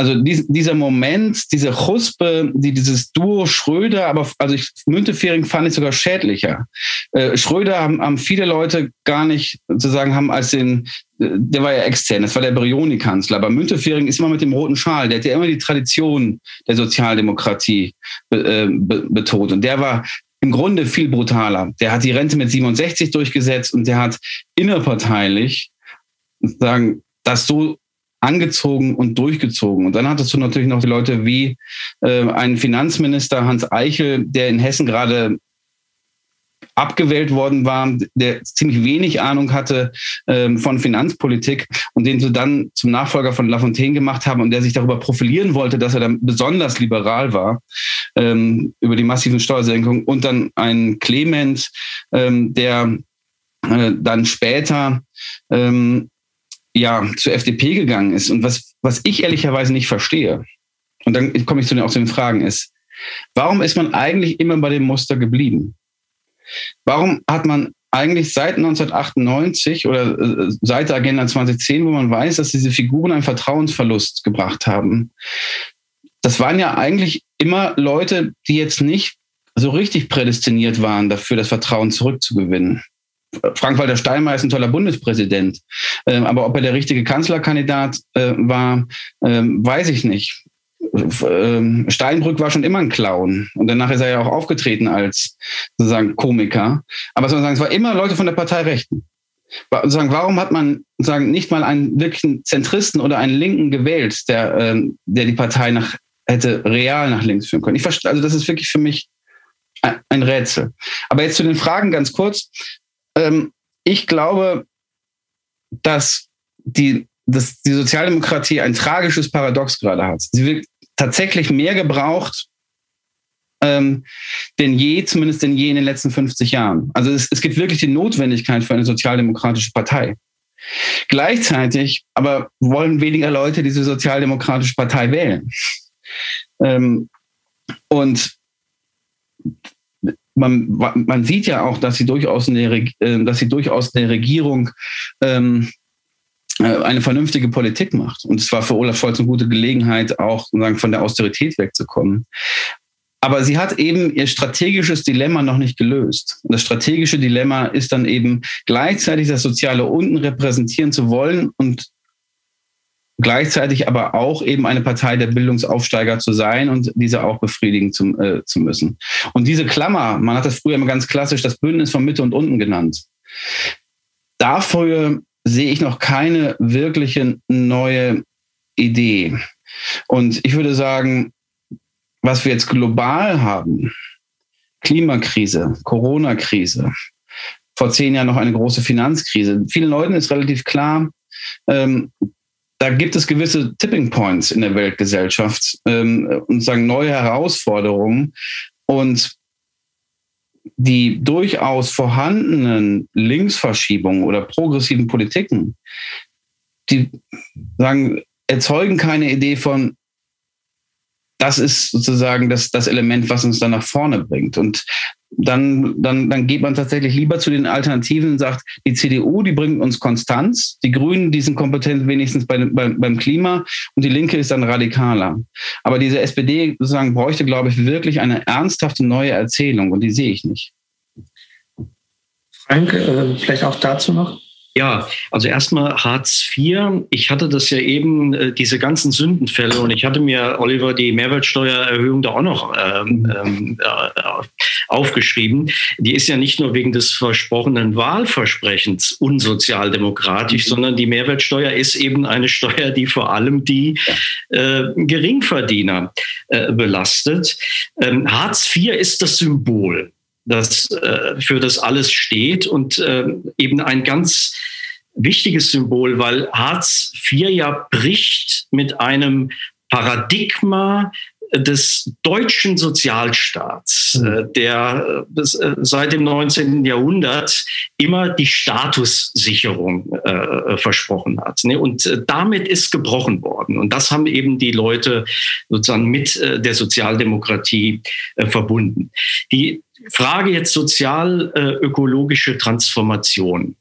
also dies, dieser Moment, diese Huspe, die dieses Duo Schröder, aber also ich, Müntefering fand ich sogar schädlicher. Äh, Schröder haben, haben viele Leute gar nicht sozusagen haben als den, der war ja extern, das war der Brioni-Kanzler, aber Müntefering ist immer mit dem roten Schal, der hat ja immer die Tradition der Sozialdemokratie äh, be, betont und der war im Grunde viel brutaler. Der hat die Rente mit 67 durchgesetzt und der hat innerparteilich sagen, das so angezogen und durchgezogen. Und dann hattest du natürlich noch die Leute wie äh, einen Finanzminister Hans Eichel, der in Hessen gerade abgewählt worden war, der ziemlich wenig Ahnung hatte ähm, von Finanzpolitik und den sie dann zum Nachfolger von Lafontaine gemacht haben und der sich darüber profilieren wollte, dass er dann besonders liberal war ähm, über die massiven Steuersenkungen und dann ein Clement, ähm, der äh, dann später ähm, ja, zur FDP gegangen ist. Und was, was ich ehrlicherweise nicht verstehe, und dann komme ich zu den, auch zu den Fragen, ist, warum ist man eigentlich immer bei dem Muster geblieben? Warum hat man eigentlich seit 1998 oder äh, seit der Agenda 2010, wo man weiß, dass diese Figuren einen Vertrauensverlust gebracht haben, das waren ja eigentlich immer Leute, die jetzt nicht so richtig prädestiniert waren dafür, das Vertrauen zurückzugewinnen. Frank-Walter Steinmeier ist ein toller Bundespräsident. Ähm, aber ob er der richtige Kanzlerkandidat äh, war, ähm, weiß ich nicht. Ähm, Steinbrück war schon immer ein Clown und danach ist er ja auch aufgetreten als sozusagen Komiker. Aber sozusagen, es war immer Leute von der Partei Rechten. Sagen, warum hat man sagen, nicht mal einen wirklichen Zentristen oder einen Linken gewählt, der, ähm, der die Partei nach, hätte real nach links führen können? Ich verstehe, also das ist wirklich für mich ein Rätsel. Aber jetzt zu den Fragen ganz kurz. Ähm, ich glaube, dass die, dass die Sozialdemokratie ein tragisches Paradox gerade hat. Sie wird tatsächlich mehr gebraucht ähm, denn je, zumindest denn je in den letzten 50 Jahren. Also es, es gibt wirklich die Notwendigkeit für eine sozialdemokratische Partei. Gleichzeitig aber wollen weniger Leute diese sozialdemokratische Partei wählen. Ähm, und man, man sieht ja auch, dass sie durchaus eine, äh, dass sie durchaus eine Regierung ähm, äh, eine vernünftige Politik macht. Und es war für Olaf Scholz eine gute Gelegenheit, auch von der Austerität wegzukommen. Aber sie hat eben ihr strategisches Dilemma noch nicht gelöst. Das strategische Dilemma ist dann eben gleichzeitig das soziale Unten repräsentieren zu wollen und gleichzeitig aber auch eben eine Partei der Bildungsaufsteiger zu sein und diese auch befriedigen zu, äh, zu müssen. Und diese Klammer, man hat das früher immer ganz klassisch das Bündnis von Mitte und Unten genannt. Dafür sehe ich noch keine wirkliche neue Idee. Und ich würde sagen, was wir jetzt global haben, Klimakrise, Corona-Krise, vor zehn Jahren noch eine große Finanzkrise. Vielen Leuten ist relativ klar, ähm, da gibt es gewisse Tipping Points in der Weltgesellschaft ähm, und sagen neue Herausforderungen und die durchaus vorhandenen Linksverschiebungen oder progressiven Politiken, die sagen, erzeugen keine Idee von, das ist sozusagen das, das Element, was uns dann nach vorne bringt. Und dann, dann, dann geht man tatsächlich lieber zu den Alternativen und sagt, die CDU, die bringt uns Konstanz, die Grünen, die sind kompetent wenigstens bei, bei, beim Klima und die Linke ist dann radikaler. Aber diese SPD sozusagen bräuchte, glaube ich, wirklich eine ernsthafte neue Erzählung und die sehe ich nicht. Frank, äh, vielleicht auch dazu noch? Ja, also erstmal Hartz IV. Ich hatte das ja eben, äh, diese ganzen Sündenfälle und ich hatte mir, Oliver, die Mehrwertsteuererhöhung da auch noch ähm, ähm, äh, aufgeschrieben. Die ist ja nicht nur wegen des versprochenen Wahlversprechens unsozialdemokratisch, mhm. sondern die Mehrwertsteuer ist eben eine Steuer, die vor allem die äh, Geringverdiener äh, belastet. Ähm, Hartz IV ist das Symbol, das äh, für das alles steht und äh, eben ein ganz wichtiges Symbol, weil Hartz IV ja bricht mit einem Paradigma des deutschen Sozialstaats, mhm. der äh, seit dem 19. Jahrhundert immer die Statussicherung äh, versprochen hat. Ne? Und damit ist gebrochen worden. Und das haben eben die Leute sozusagen mit der Sozialdemokratie verbunden. Die Frage jetzt sozial-ökologische Transformation.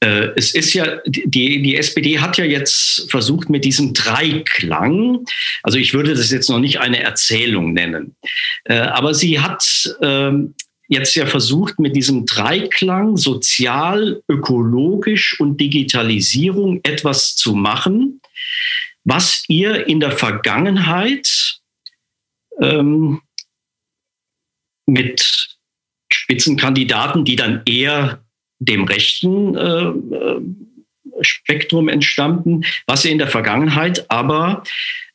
Äh, es ist ja, die, die SPD hat ja jetzt versucht mit diesem Dreiklang, also ich würde das jetzt noch nicht eine Erzählung nennen, äh, aber sie hat ähm, jetzt ja versucht, mit diesem Dreiklang sozial, ökologisch und Digitalisierung etwas zu machen, was ihr in der Vergangenheit ähm, mit Spitzenkandidaten, die dann eher dem rechten äh, äh, Spektrum entstanden, was er in der Vergangenheit aber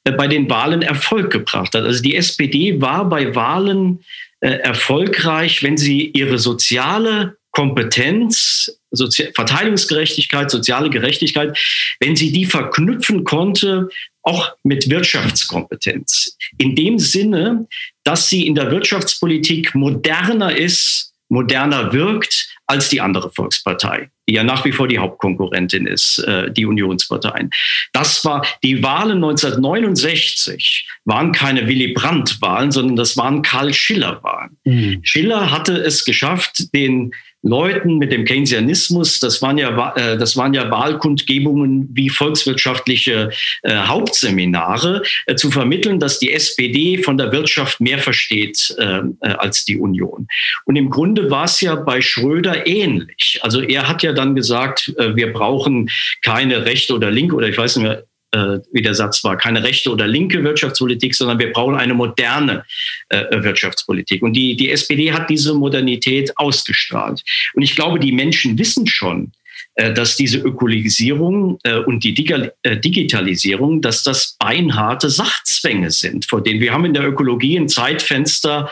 äh, bei den Wahlen Erfolg gebracht hat. Also die SPD war bei Wahlen äh, erfolgreich, wenn sie ihre soziale Kompetenz, Sozi Verteilungsgerechtigkeit, soziale Gerechtigkeit, wenn sie die verknüpfen konnte, auch mit Wirtschaftskompetenz. In dem Sinne, dass sie in der Wirtschaftspolitik moderner ist, moderner wirkt als die andere Volkspartei, die ja nach wie vor die Hauptkonkurrentin ist, äh, die Unionsparteien. Das war die Wahlen 1969 waren keine Willy Brandt-Wahlen, sondern das waren Karl Schiller-Wahlen. Mhm. Schiller hatte es geschafft, den Leuten mit dem Keynesianismus, das waren ja, äh, das waren ja Wahlkundgebungen wie volkswirtschaftliche äh, Hauptseminare, äh, zu vermitteln, dass die SPD von der Wirtschaft mehr versteht äh, äh, als die Union. Und im Grunde war es ja bei Schröder ähnlich. Also er hat ja dann gesagt, äh, wir brauchen keine rechte oder linke oder ich weiß nicht mehr, wie der Satz war, keine rechte oder linke Wirtschaftspolitik, sondern wir brauchen eine moderne äh, Wirtschaftspolitik. Und die, die SPD hat diese Modernität ausgestrahlt. Und ich glaube, die Menschen wissen schon, äh, dass diese Ökologisierung äh, und die äh, Digitalisierung, dass das beinharte Sachzwänge sind, vor denen wir haben in der Ökologie ein Zeitfenster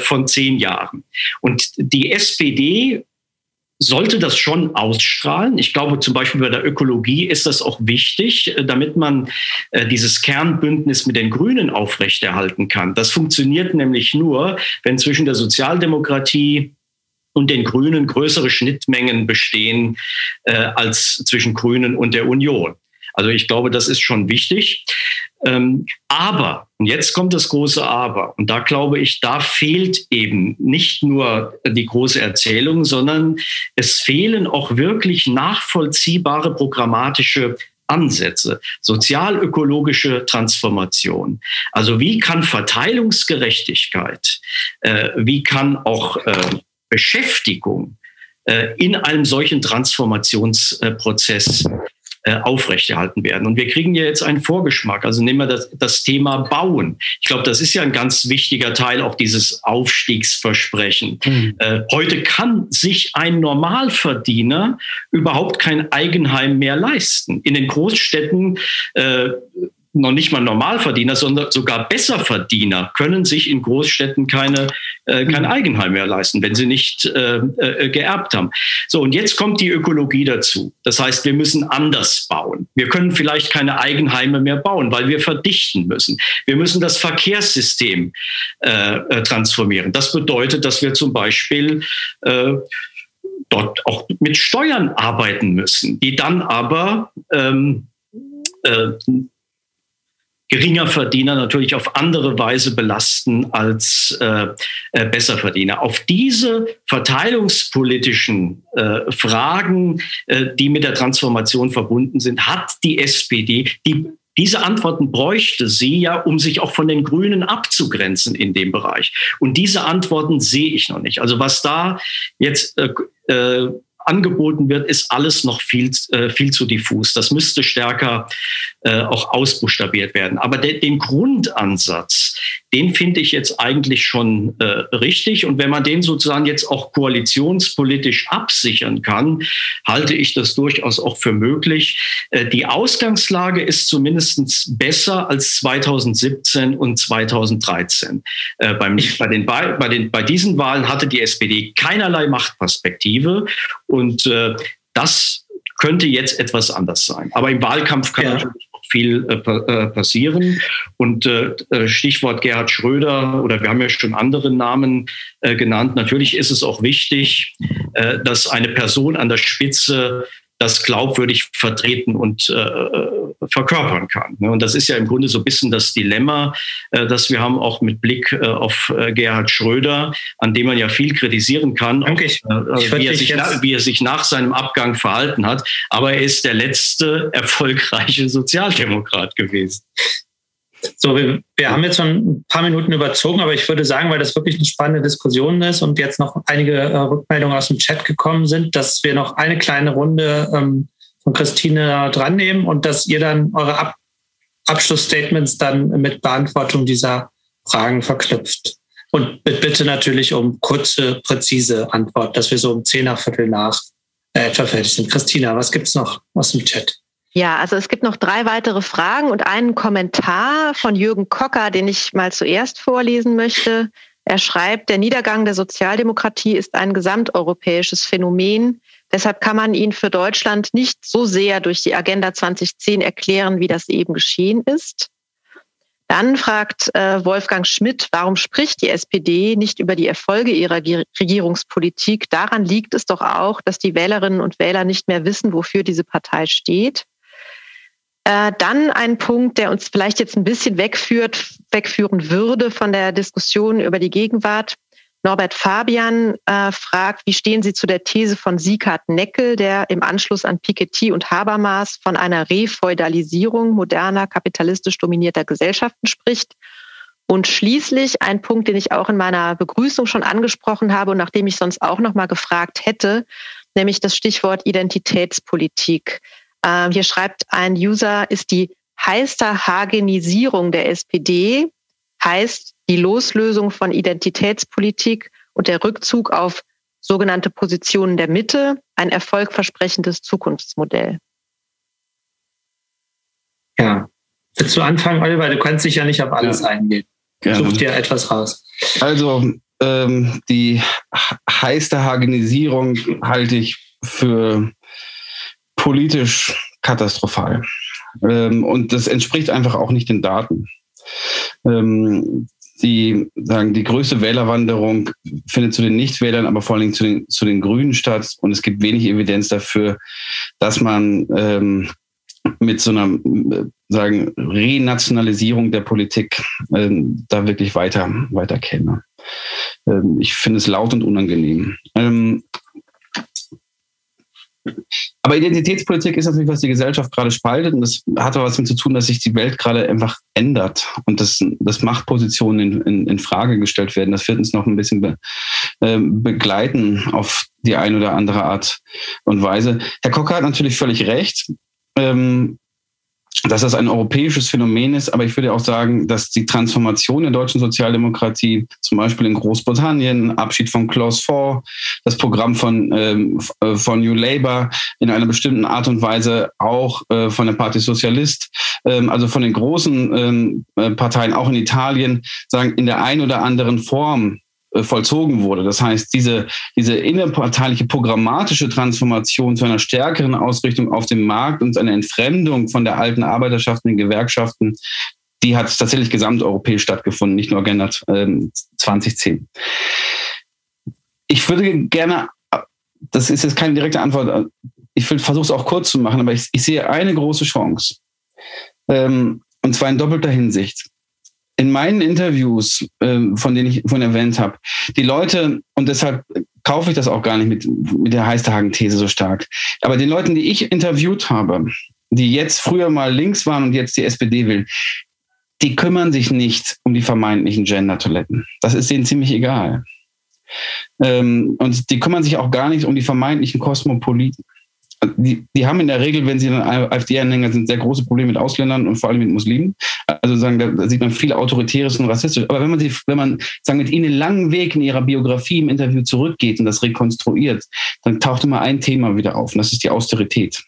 von zehn Jahren. Und die SPD sollte das schon ausstrahlen. Ich glaube, zum Beispiel bei der Ökologie ist das auch wichtig, äh, damit man äh, dieses Kernbündnis mit den Grünen aufrechterhalten kann. Das funktioniert nämlich nur, wenn zwischen der Sozialdemokratie und den Grünen größere Schnittmengen bestehen äh, als zwischen Grünen und der Union. Also ich glaube, das ist schon wichtig. Ähm, aber, und jetzt kommt das große Aber, und da glaube ich, da fehlt eben nicht nur die große Erzählung, sondern es fehlen auch wirklich nachvollziehbare programmatische Ansätze, sozialökologische Transformation. Also wie kann Verteilungsgerechtigkeit, äh, wie kann auch äh, Beschäftigung äh, in einem solchen Transformationsprozess äh, aufrechterhalten werden. Und wir kriegen ja jetzt einen Vorgeschmack. Also nehmen wir das, das Thema Bauen. Ich glaube, das ist ja ein ganz wichtiger Teil auch dieses Aufstiegsversprechen. Mhm. Äh, heute kann sich ein Normalverdiener überhaupt kein Eigenheim mehr leisten. In den Großstädten äh, noch nicht mal Normalverdiener, sondern sogar Besserverdiener können sich in Großstädten keine, äh, kein mhm. Eigenheim mehr leisten, wenn sie nicht äh, äh, geerbt haben. So, und jetzt kommt die Ökologie dazu. Das heißt, wir müssen anders bauen. Wir können vielleicht keine Eigenheime mehr bauen, weil wir verdichten müssen. Wir müssen das Verkehrssystem äh, äh transformieren. Das bedeutet, dass wir zum Beispiel dort auch mit Steuern arbeiten müssen, die dann aber ähm, geringer Verdiener natürlich auf andere Weise belasten als äh, äh, Besserverdiener. Auf diese verteilungspolitischen äh, Fragen, äh, die mit der Transformation verbunden sind, hat die SPD die diese Antworten bräuchte sie ja, um sich auch von den Grünen abzugrenzen in dem Bereich. Und diese Antworten sehe ich noch nicht. Also was da jetzt äh, äh, angeboten wird, ist alles noch viel, äh, viel zu diffus. Das müsste stärker äh, auch ausbuchstabiert werden. Aber de, den Grundansatz, den finde ich jetzt eigentlich schon äh, richtig. Und wenn man den sozusagen jetzt auch koalitionspolitisch absichern kann, halte ich das durchaus auch für möglich. Äh, die Ausgangslage ist zumindest besser als 2017 und 2013. Äh, beim, bei, den, bei, den, bei diesen Wahlen hatte die SPD keinerlei Machtperspektive und äh, das könnte jetzt etwas anders sein. Aber im Wahlkampf kann ja. natürlich viel äh, äh, passieren. Und äh, äh, Stichwort Gerhard Schröder oder wir haben ja schon andere Namen äh, genannt. Natürlich ist es auch wichtig, äh, dass eine Person an der Spitze das glaubwürdig vertreten und äh, verkörpern kann. Ne? Und das ist ja im Grunde so ein bisschen das Dilemma, äh, das wir haben, auch mit Blick äh, auf äh, Gerhard Schröder, an dem man ja viel kritisieren kann, auch, äh, wie, er sich wie er sich nach seinem Abgang verhalten hat. Aber er ist der letzte erfolgreiche Sozialdemokrat gewesen. So, wir, wir haben jetzt schon ein paar Minuten überzogen, aber ich würde sagen, weil das wirklich eine spannende Diskussion ist und jetzt noch einige äh, Rückmeldungen aus dem Chat gekommen sind, dass wir noch eine kleine Runde ähm, von Christine dran nehmen und dass ihr dann eure Ab Abschlussstatements dann mit Beantwortung dieser Fragen verknüpft. Und bitte natürlich um kurze, präzise Antwort, dass wir so um zehn nach Viertel nach äh, etwa fertig sind. Christina, was gibt's noch aus dem Chat? Ja, also es gibt noch drei weitere Fragen und einen Kommentar von Jürgen Kocker, den ich mal zuerst vorlesen möchte. Er schreibt, der Niedergang der Sozialdemokratie ist ein gesamteuropäisches Phänomen. Deshalb kann man ihn für Deutschland nicht so sehr durch die Agenda 2010 erklären, wie das eben geschehen ist. Dann fragt äh, Wolfgang Schmidt, warum spricht die SPD nicht über die Erfolge ihrer Regierungspolitik? Daran liegt es doch auch, dass die Wählerinnen und Wähler nicht mehr wissen, wofür diese Partei steht. Äh, dann ein Punkt, der uns vielleicht jetzt ein bisschen wegführt, wegführen würde von der Diskussion über die Gegenwart. Norbert Fabian äh, fragt, wie stehen Sie zu der These von Sieghard Neckel, der im Anschluss an Piketty und Habermas von einer Refeudalisierung moderner, kapitalistisch dominierter Gesellschaften spricht? Und schließlich ein Punkt, den ich auch in meiner Begrüßung schon angesprochen habe und nachdem ich sonst auch noch mal gefragt hätte, nämlich das Stichwort Identitätspolitik. Ähm, hier schreibt ein User, ist die Heisterhagenisierung der SPD, heißt die Loslösung von Identitätspolitik und der Rückzug auf sogenannte Positionen der Mitte, ein erfolgversprechendes Zukunftsmodell. Ja, willst du anfangen, Oliver? Du kannst dich ja nicht auf alles ja. eingehen. Gerne. Such dir etwas raus. Also ähm, die Heisterhagenisierung halte ich für politisch katastrophal. Ähm, und das entspricht einfach auch nicht den Daten. Ähm, die sagen, die größte Wählerwanderung findet zu den Nichtwählern, aber vor allen Dingen zu den, zu den Grünen statt. Und es gibt wenig Evidenz dafür, dass man ähm, mit so einer sagen Renationalisierung der Politik äh, da wirklich weiter weiter käme. Ähm, ich finde es laut und unangenehm. Ähm, aber Identitätspolitik ist natürlich, was die Gesellschaft gerade spaltet. Und das hat aber was damit zu tun, dass sich die Welt gerade einfach ändert und dass, dass Machtpositionen in, in, in Frage gestellt werden. Das wird uns noch ein bisschen be, äh, begleiten auf die eine oder andere Art und Weise. Herr Kocker hat natürlich völlig recht. Ähm, dass das ein europäisches Phänomen ist, aber ich würde auch sagen, dass die Transformation der deutschen Sozialdemokratie, zum Beispiel in Großbritannien, Abschied von Clause 4, das Programm von, ähm, äh, von New Labour in einer bestimmten Art und Weise auch äh, von der Partie Sozialist, ähm, also von den großen ähm, äh, Parteien auch in Italien, sagen, in der einen oder anderen Form vollzogen wurde. Das heißt, diese, diese innerparteiliche programmatische Transformation zu einer stärkeren Ausrichtung auf dem Markt und eine Entfremdung von der alten Arbeiterschaft und den Gewerkschaften, die hat tatsächlich gesamteuropäisch stattgefunden, nicht nur Agenda ähm, 2010. Ich würde gerne, das ist jetzt keine direkte Antwort, ich versuche es auch kurz zu machen, aber ich, ich sehe eine große Chance. Ähm, und zwar in doppelter Hinsicht in meinen Interviews, äh, von denen ich von erwähnt habe, die Leute, und deshalb kaufe ich das auch gar nicht mit, mit der Heisterhagen-These so stark, aber den Leuten, die ich interviewt habe, die jetzt früher mal links waren und jetzt die SPD will, die kümmern sich nicht um die vermeintlichen Gender-Toiletten. Das ist denen ziemlich egal. Ähm, und die kümmern sich auch gar nicht um die vermeintlichen Kosmopoliten. Die, die haben in der Regel, wenn sie dann AfD-Anhänger sind, sehr große Probleme mit Ausländern und vor allem mit Muslimen. Also sagen, da sieht man viel Autoritäres und Rassistisch. Aber wenn man sie, wenn man sagen, mit ihnen einen langen Weg in ihrer Biografie im Interview zurückgeht und das rekonstruiert, dann taucht immer ein Thema wieder auf und das ist die Austerität.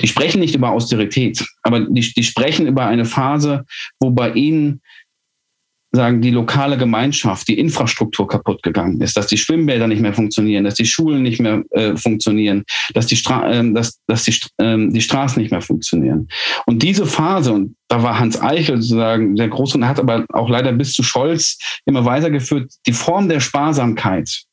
Die sprechen nicht über Austerität, aber die, die sprechen über eine Phase, wo bei ihnen sagen, die lokale Gemeinschaft, die Infrastruktur kaputt gegangen ist, dass die Schwimmbäder nicht mehr funktionieren, dass die Schulen nicht mehr äh, funktionieren, dass die, Stra äh, dass, dass die, äh, die Straßen nicht mehr funktionieren. Und diese Phase, und da war Hans Eichel sozusagen der Große und hat aber auch leider bis zu Scholz immer weitergeführt, die Form der Sparsamkeit,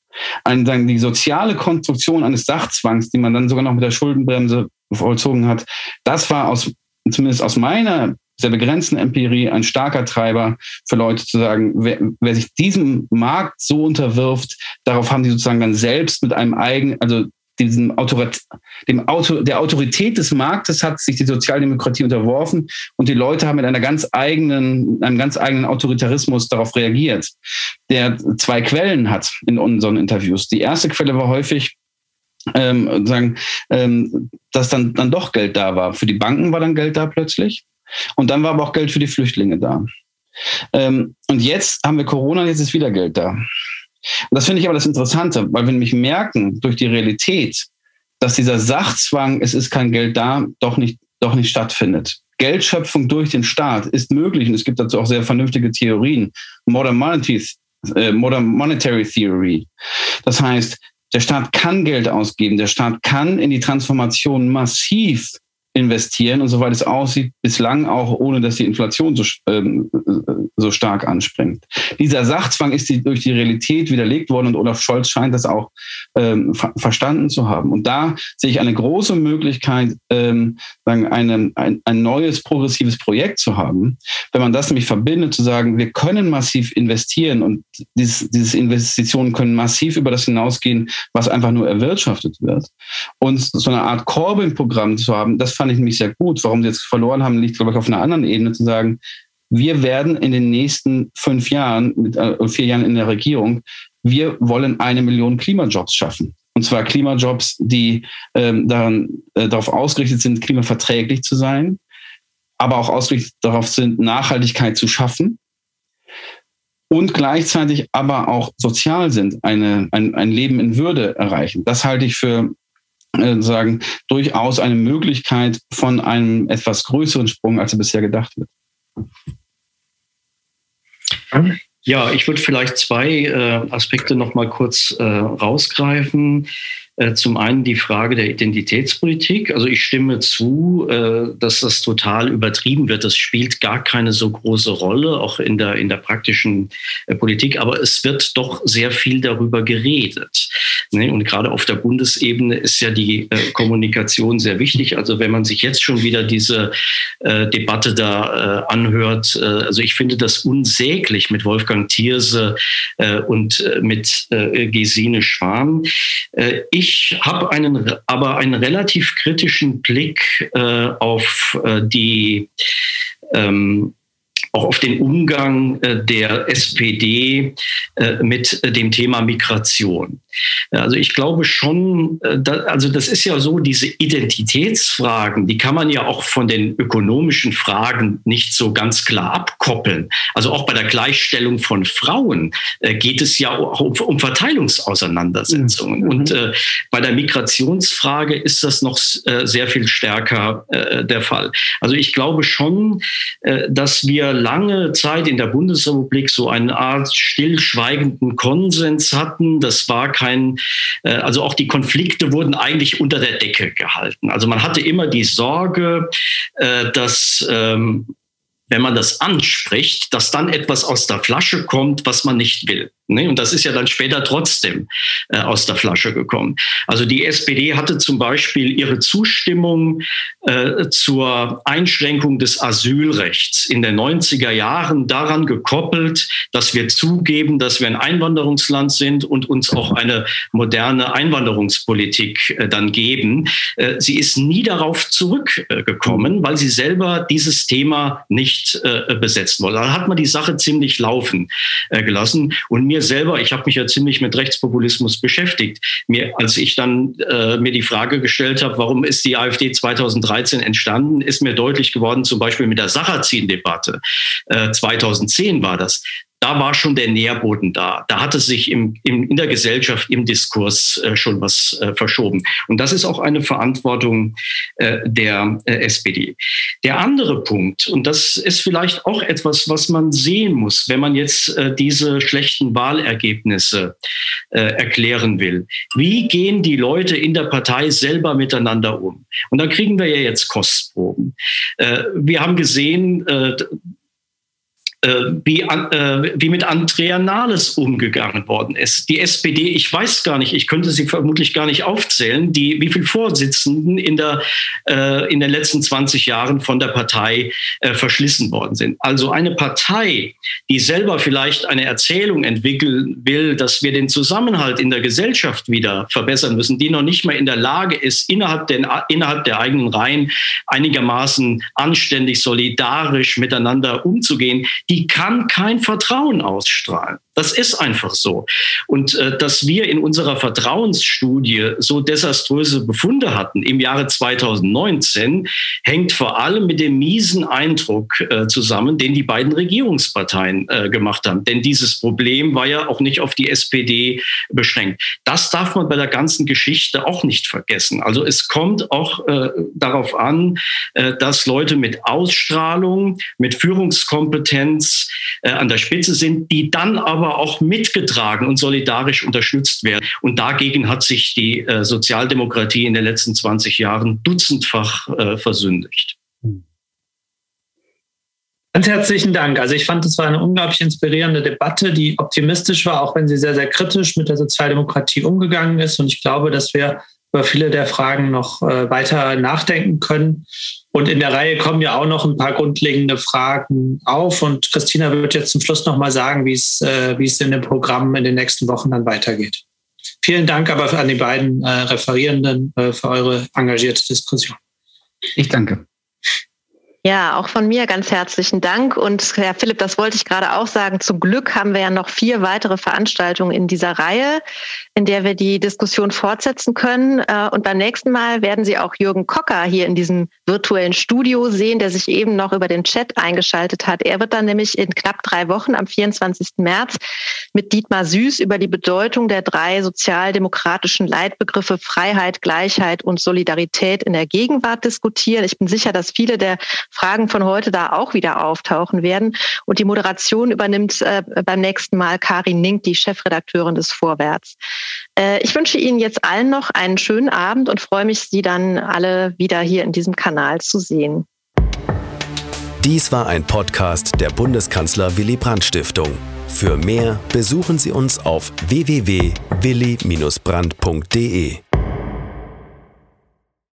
ein, sagen, die soziale Konstruktion eines Sachzwangs, die man dann sogar noch mit der Schuldenbremse vollzogen hat, das war aus, zumindest aus meiner sehr begrenzten Empirie ein starker Treiber für Leute zu sagen, wer, wer sich diesem Markt so unterwirft, darauf haben die sozusagen dann selbst mit einem eigenen, also diesem Autorit dem Auto, der Autorität des Marktes hat sich die Sozialdemokratie unterworfen und die Leute haben mit einer ganz eigenen, einem ganz eigenen Autoritarismus darauf reagiert, der zwei Quellen hat in unseren Interviews. Die erste Quelle war häufig, ähm, sagen, ähm, dass dann, dann doch Geld da war. Für die Banken war dann Geld da plötzlich. Und dann war aber auch Geld für die Flüchtlinge da. Ähm, und jetzt haben wir Corona, jetzt ist wieder Geld da. Und das finde ich aber das Interessante, weil wir nämlich merken durch die Realität, dass dieser Sachzwang, es ist kein Geld da, doch nicht, doch nicht stattfindet. Geldschöpfung durch den Staat ist möglich und es gibt dazu auch sehr vernünftige Theorien. Modern Monetary, äh, Modern Monetary Theory. Das heißt, der Staat kann Geld ausgeben, der Staat kann in die Transformation massiv investieren und soweit es aussieht, bislang auch ohne, dass die Inflation so, ähm, so stark anspringt. Dieser Sachzwang ist die, durch die Realität widerlegt worden und Olaf Scholz scheint das auch ähm, ver verstanden zu haben. Und da sehe ich eine große Möglichkeit, ähm, sagen, eine, ein, ein neues progressives Projekt zu haben. Wenn man das nämlich verbindet, zu sagen, wir können massiv investieren und dieses, diese Investitionen können massiv über das hinausgehen, was einfach nur erwirtschaftet wird. Und so eine Art Corbyn-Programm zu haben, das fand ich nämlich sehr gut. Warum sie jetzt verloren haben, liegt, glaube ich, auf einer anderen Ebene zu sagen, wir werden in den nächsten fünf Jahren, mit äh, vier Jahren in der Regierung, wir wollen eine Million Klimajobs schaffen. Und zwar Klimajobs, die ähm, daran, äh, darauf ausgerichtet sind, klimaverträglich zu sein, aber auch ausgerichtet darauf sind, Nachhaltigkeit zu schaffen und gleichzeitig aber auch sozial sind, eine, ein, ein Leben in Würde erreichen. Das halte ich für sagen, durchaus eine Möglichkeit von einem etwas größeren Sprung, als er bisher gedacht wird. Ja, ich würde vielleicht zwei äh, Aspekte noch mal kurz äh, rausgreifen. Äh, zum einen die Frage der Identitätspolitik. Also ich stimme zu, äh, dass das total übertrieben wird. Das spielt gar keine so große Rolle, auch in der, in der praktischen äh, Politik. Aber es wird doch sehr viel darüber geredet. Ne? Und gerade auf der Bundesebene ist ja die Kommunikation sehr wichtig. Also wenn man sich jetzt schon wieder diese Debatte da anhört, also ich finde das unsäglich mit Wolfgang Thierse und mit Gesine Schwan. Ich ich habe einen, aber einen relativ kritischen Blick äh, auf äh, die ähm, auch auf den Umgang äh, der SPD äh, mit dem Thema Migration. Also ich glaube schon, äh, also das ist ja so, diese Identitätsfragen, die kann man ja auch von den ökonomischen Fragen nicht so ganz klar abkoppeln. Also auch bei der Gleichstellung von Frauen geht es ja auch um Verteilungsauseinandersetzungen. Mhm. Und bei der Migrationsfrage ist das noch sehr viel stärker der Fall. Also ich glaube schon, dass wir lange Zeit in der Bundesrepublik so eine Art stillschweigenden Konsens hatten. Das war kein, äh, also auch die Konflikte wurden eigentlich unter der Decke gehalten. Also man hatte immer die Sorge, äh, dass ähm, wenn man das anspricht, dass dann etwas aus der Flasche kommt, was man nicht will. Ne? Und das ist ja dann später trotzdem äh, aus der Flasche gekommen. Also die SPD hatte zum Beispiel ihre Zustimmung äh, zur Einschränkung des Asylrechts in den 90er Jahren daran gekoppelt, dass wir zugeben, dass wir ein Einwanderungsland sind und uns auch eine moderne Einwanderungspolitik äh, dann geben. Äh, sie ist nie darauf zurückgekommen, weil sie selber dieses Thema nicht äh, besetzen wollte. Da hat man die Sache ziemlich laufen äh, gelassen. Und mir mir selber, ich habe mich ja ziemlich mit Rechtspopulismus beschäftigt. Mir, als ich dann äh, mir die Frage gestellt habe, warum ist die AfD 2013 entstanden, ist mir deutlich geworden, zum Beispiel mit der Sacherzin-Debatte. Äh, 2010 war das da war schon der Nährboden da. Da hatte sich im, im, in der Gesellschaft, im Diskurs äh, schon was äh, verschoben. Und das ist auch eine Verantwortung äh, der äh, SPD. Der andere Punkt, und das ist vielleicht auch etwas, was man sehen muss, wenn man jetzt äh, diese schlechten Wahlergebnisse äh, erklären will. Wie gehen die Leute in der Partei selber miteinander um? Und da kriegen wir ja jetzt Kostproben. wir haben gesehen, äh, wie, äh, wie mit Andrea Nahles umgegangen worden ist. Die SPD, ich weiß gar nicht, ich könnte sie vermutlich gar nicht aufzählen, die, wie viele Vorsitzenden in, der, äh, in den letzten 20 Jahren von der Partei äh, verschlissen worden sind. Also eine Partei, die selber vielleicht eine Erzählung entwickeln will, dass wir den Zusammenhalt in der Gesellschaft wieder verbessern müssen, die noch nicht mal in der Lage ist, innerhalb, den, innerhalb der eigenen Reihen einigermaßen anständig, solidarisch miteinander umzugehen, die kann kein Vertrauen ausstrahlen. Das ist einfach so. Und äh, dass wir in unserer Vertrauensstudie so desaströse Befunde hatten im Jahre 2019, hängt vor allem mit dem miesen Eindruck äh, zusammen, den die beiden Regierungsparteien äh, gemacht haben. Denn dieses Problem war ja auch nicht auf die SPD beschränkt. Das darf man bei der ganzen Geschichte auch nicht vergessen. Also es kommt auch äh, darauf an, äh, dass Leute mit Ausstrahlung, mit Führungskompetenz äh, an der Spitze sind, die dann aber auch mitgetragen und solidarisch unterstützt werden. Und dagegen hat sich die äh, Sozialdemokratie in den letzten 20 Jahren dutzendfach äh, versündigt. Ganz herzlichen Dank. Also ich fand, es war eine unglaublich inspirierende Debatte, die optimistisch war, auch wenn sie sehr, sehr kritisch mit der Sozialdemokratie umgegangen ist. Und ich glaube, dass wir über viele der Fragen noch äh, weiter nachdenken können. Und in der Reihe kommen ja auch noch ein paar grundlegende Fragen auf. Und Christina wird jetzt zum Schluss noch mal sagen, wie es, äh, wie es in dem Programm in den nächsten Wochen dann weitergeht. Vielen Dank aber an die beiden äh, Referierenden äh, für eure engagierte Diskussion. Ich danke. Ja, auch von mir ganz herzlichen Dank. Und Herr Philipp, das wollte ich gerade auch sagen. Zum Glück haben wir ja noch vier weitere Veranstaltungen in dieser Reihe, in der wir die Diskussion fortsetzen können. Äh, und beim nächsten Mal werden Sie auch Jürgen Kocker hier in diesem virtuellen Studio sehen, der sich eben noch über den Chat eingeschaltet hat. Er wird dann nämlich in knapp drei Wochen am 24. März mit Dietmar Süß über die Bedeutung der drei sozialdemokratischen Leitbegriffe Freiheit, Gleichheit und Solidarität in der Gegenwart diskutieren. Ich bin sicher, dass viele der Fragen von heute da auch wieder auftauchen werden. Und die Moderation übernimmt äh, beim nächsten Mal Karin Nink, die Chefredakteurin des Vorwärts. Äh, ich wünsche Ihnen jetzt allen noch einen schönen Abend und freue mich, Sie dann alle wieder hier in diesem Kanal zu sehen. Dies war ein Podcast der Bundeskanzler Willy Brandt Stiftung. Für mehr besuchen Sie uns auf www.willy-brandt.de.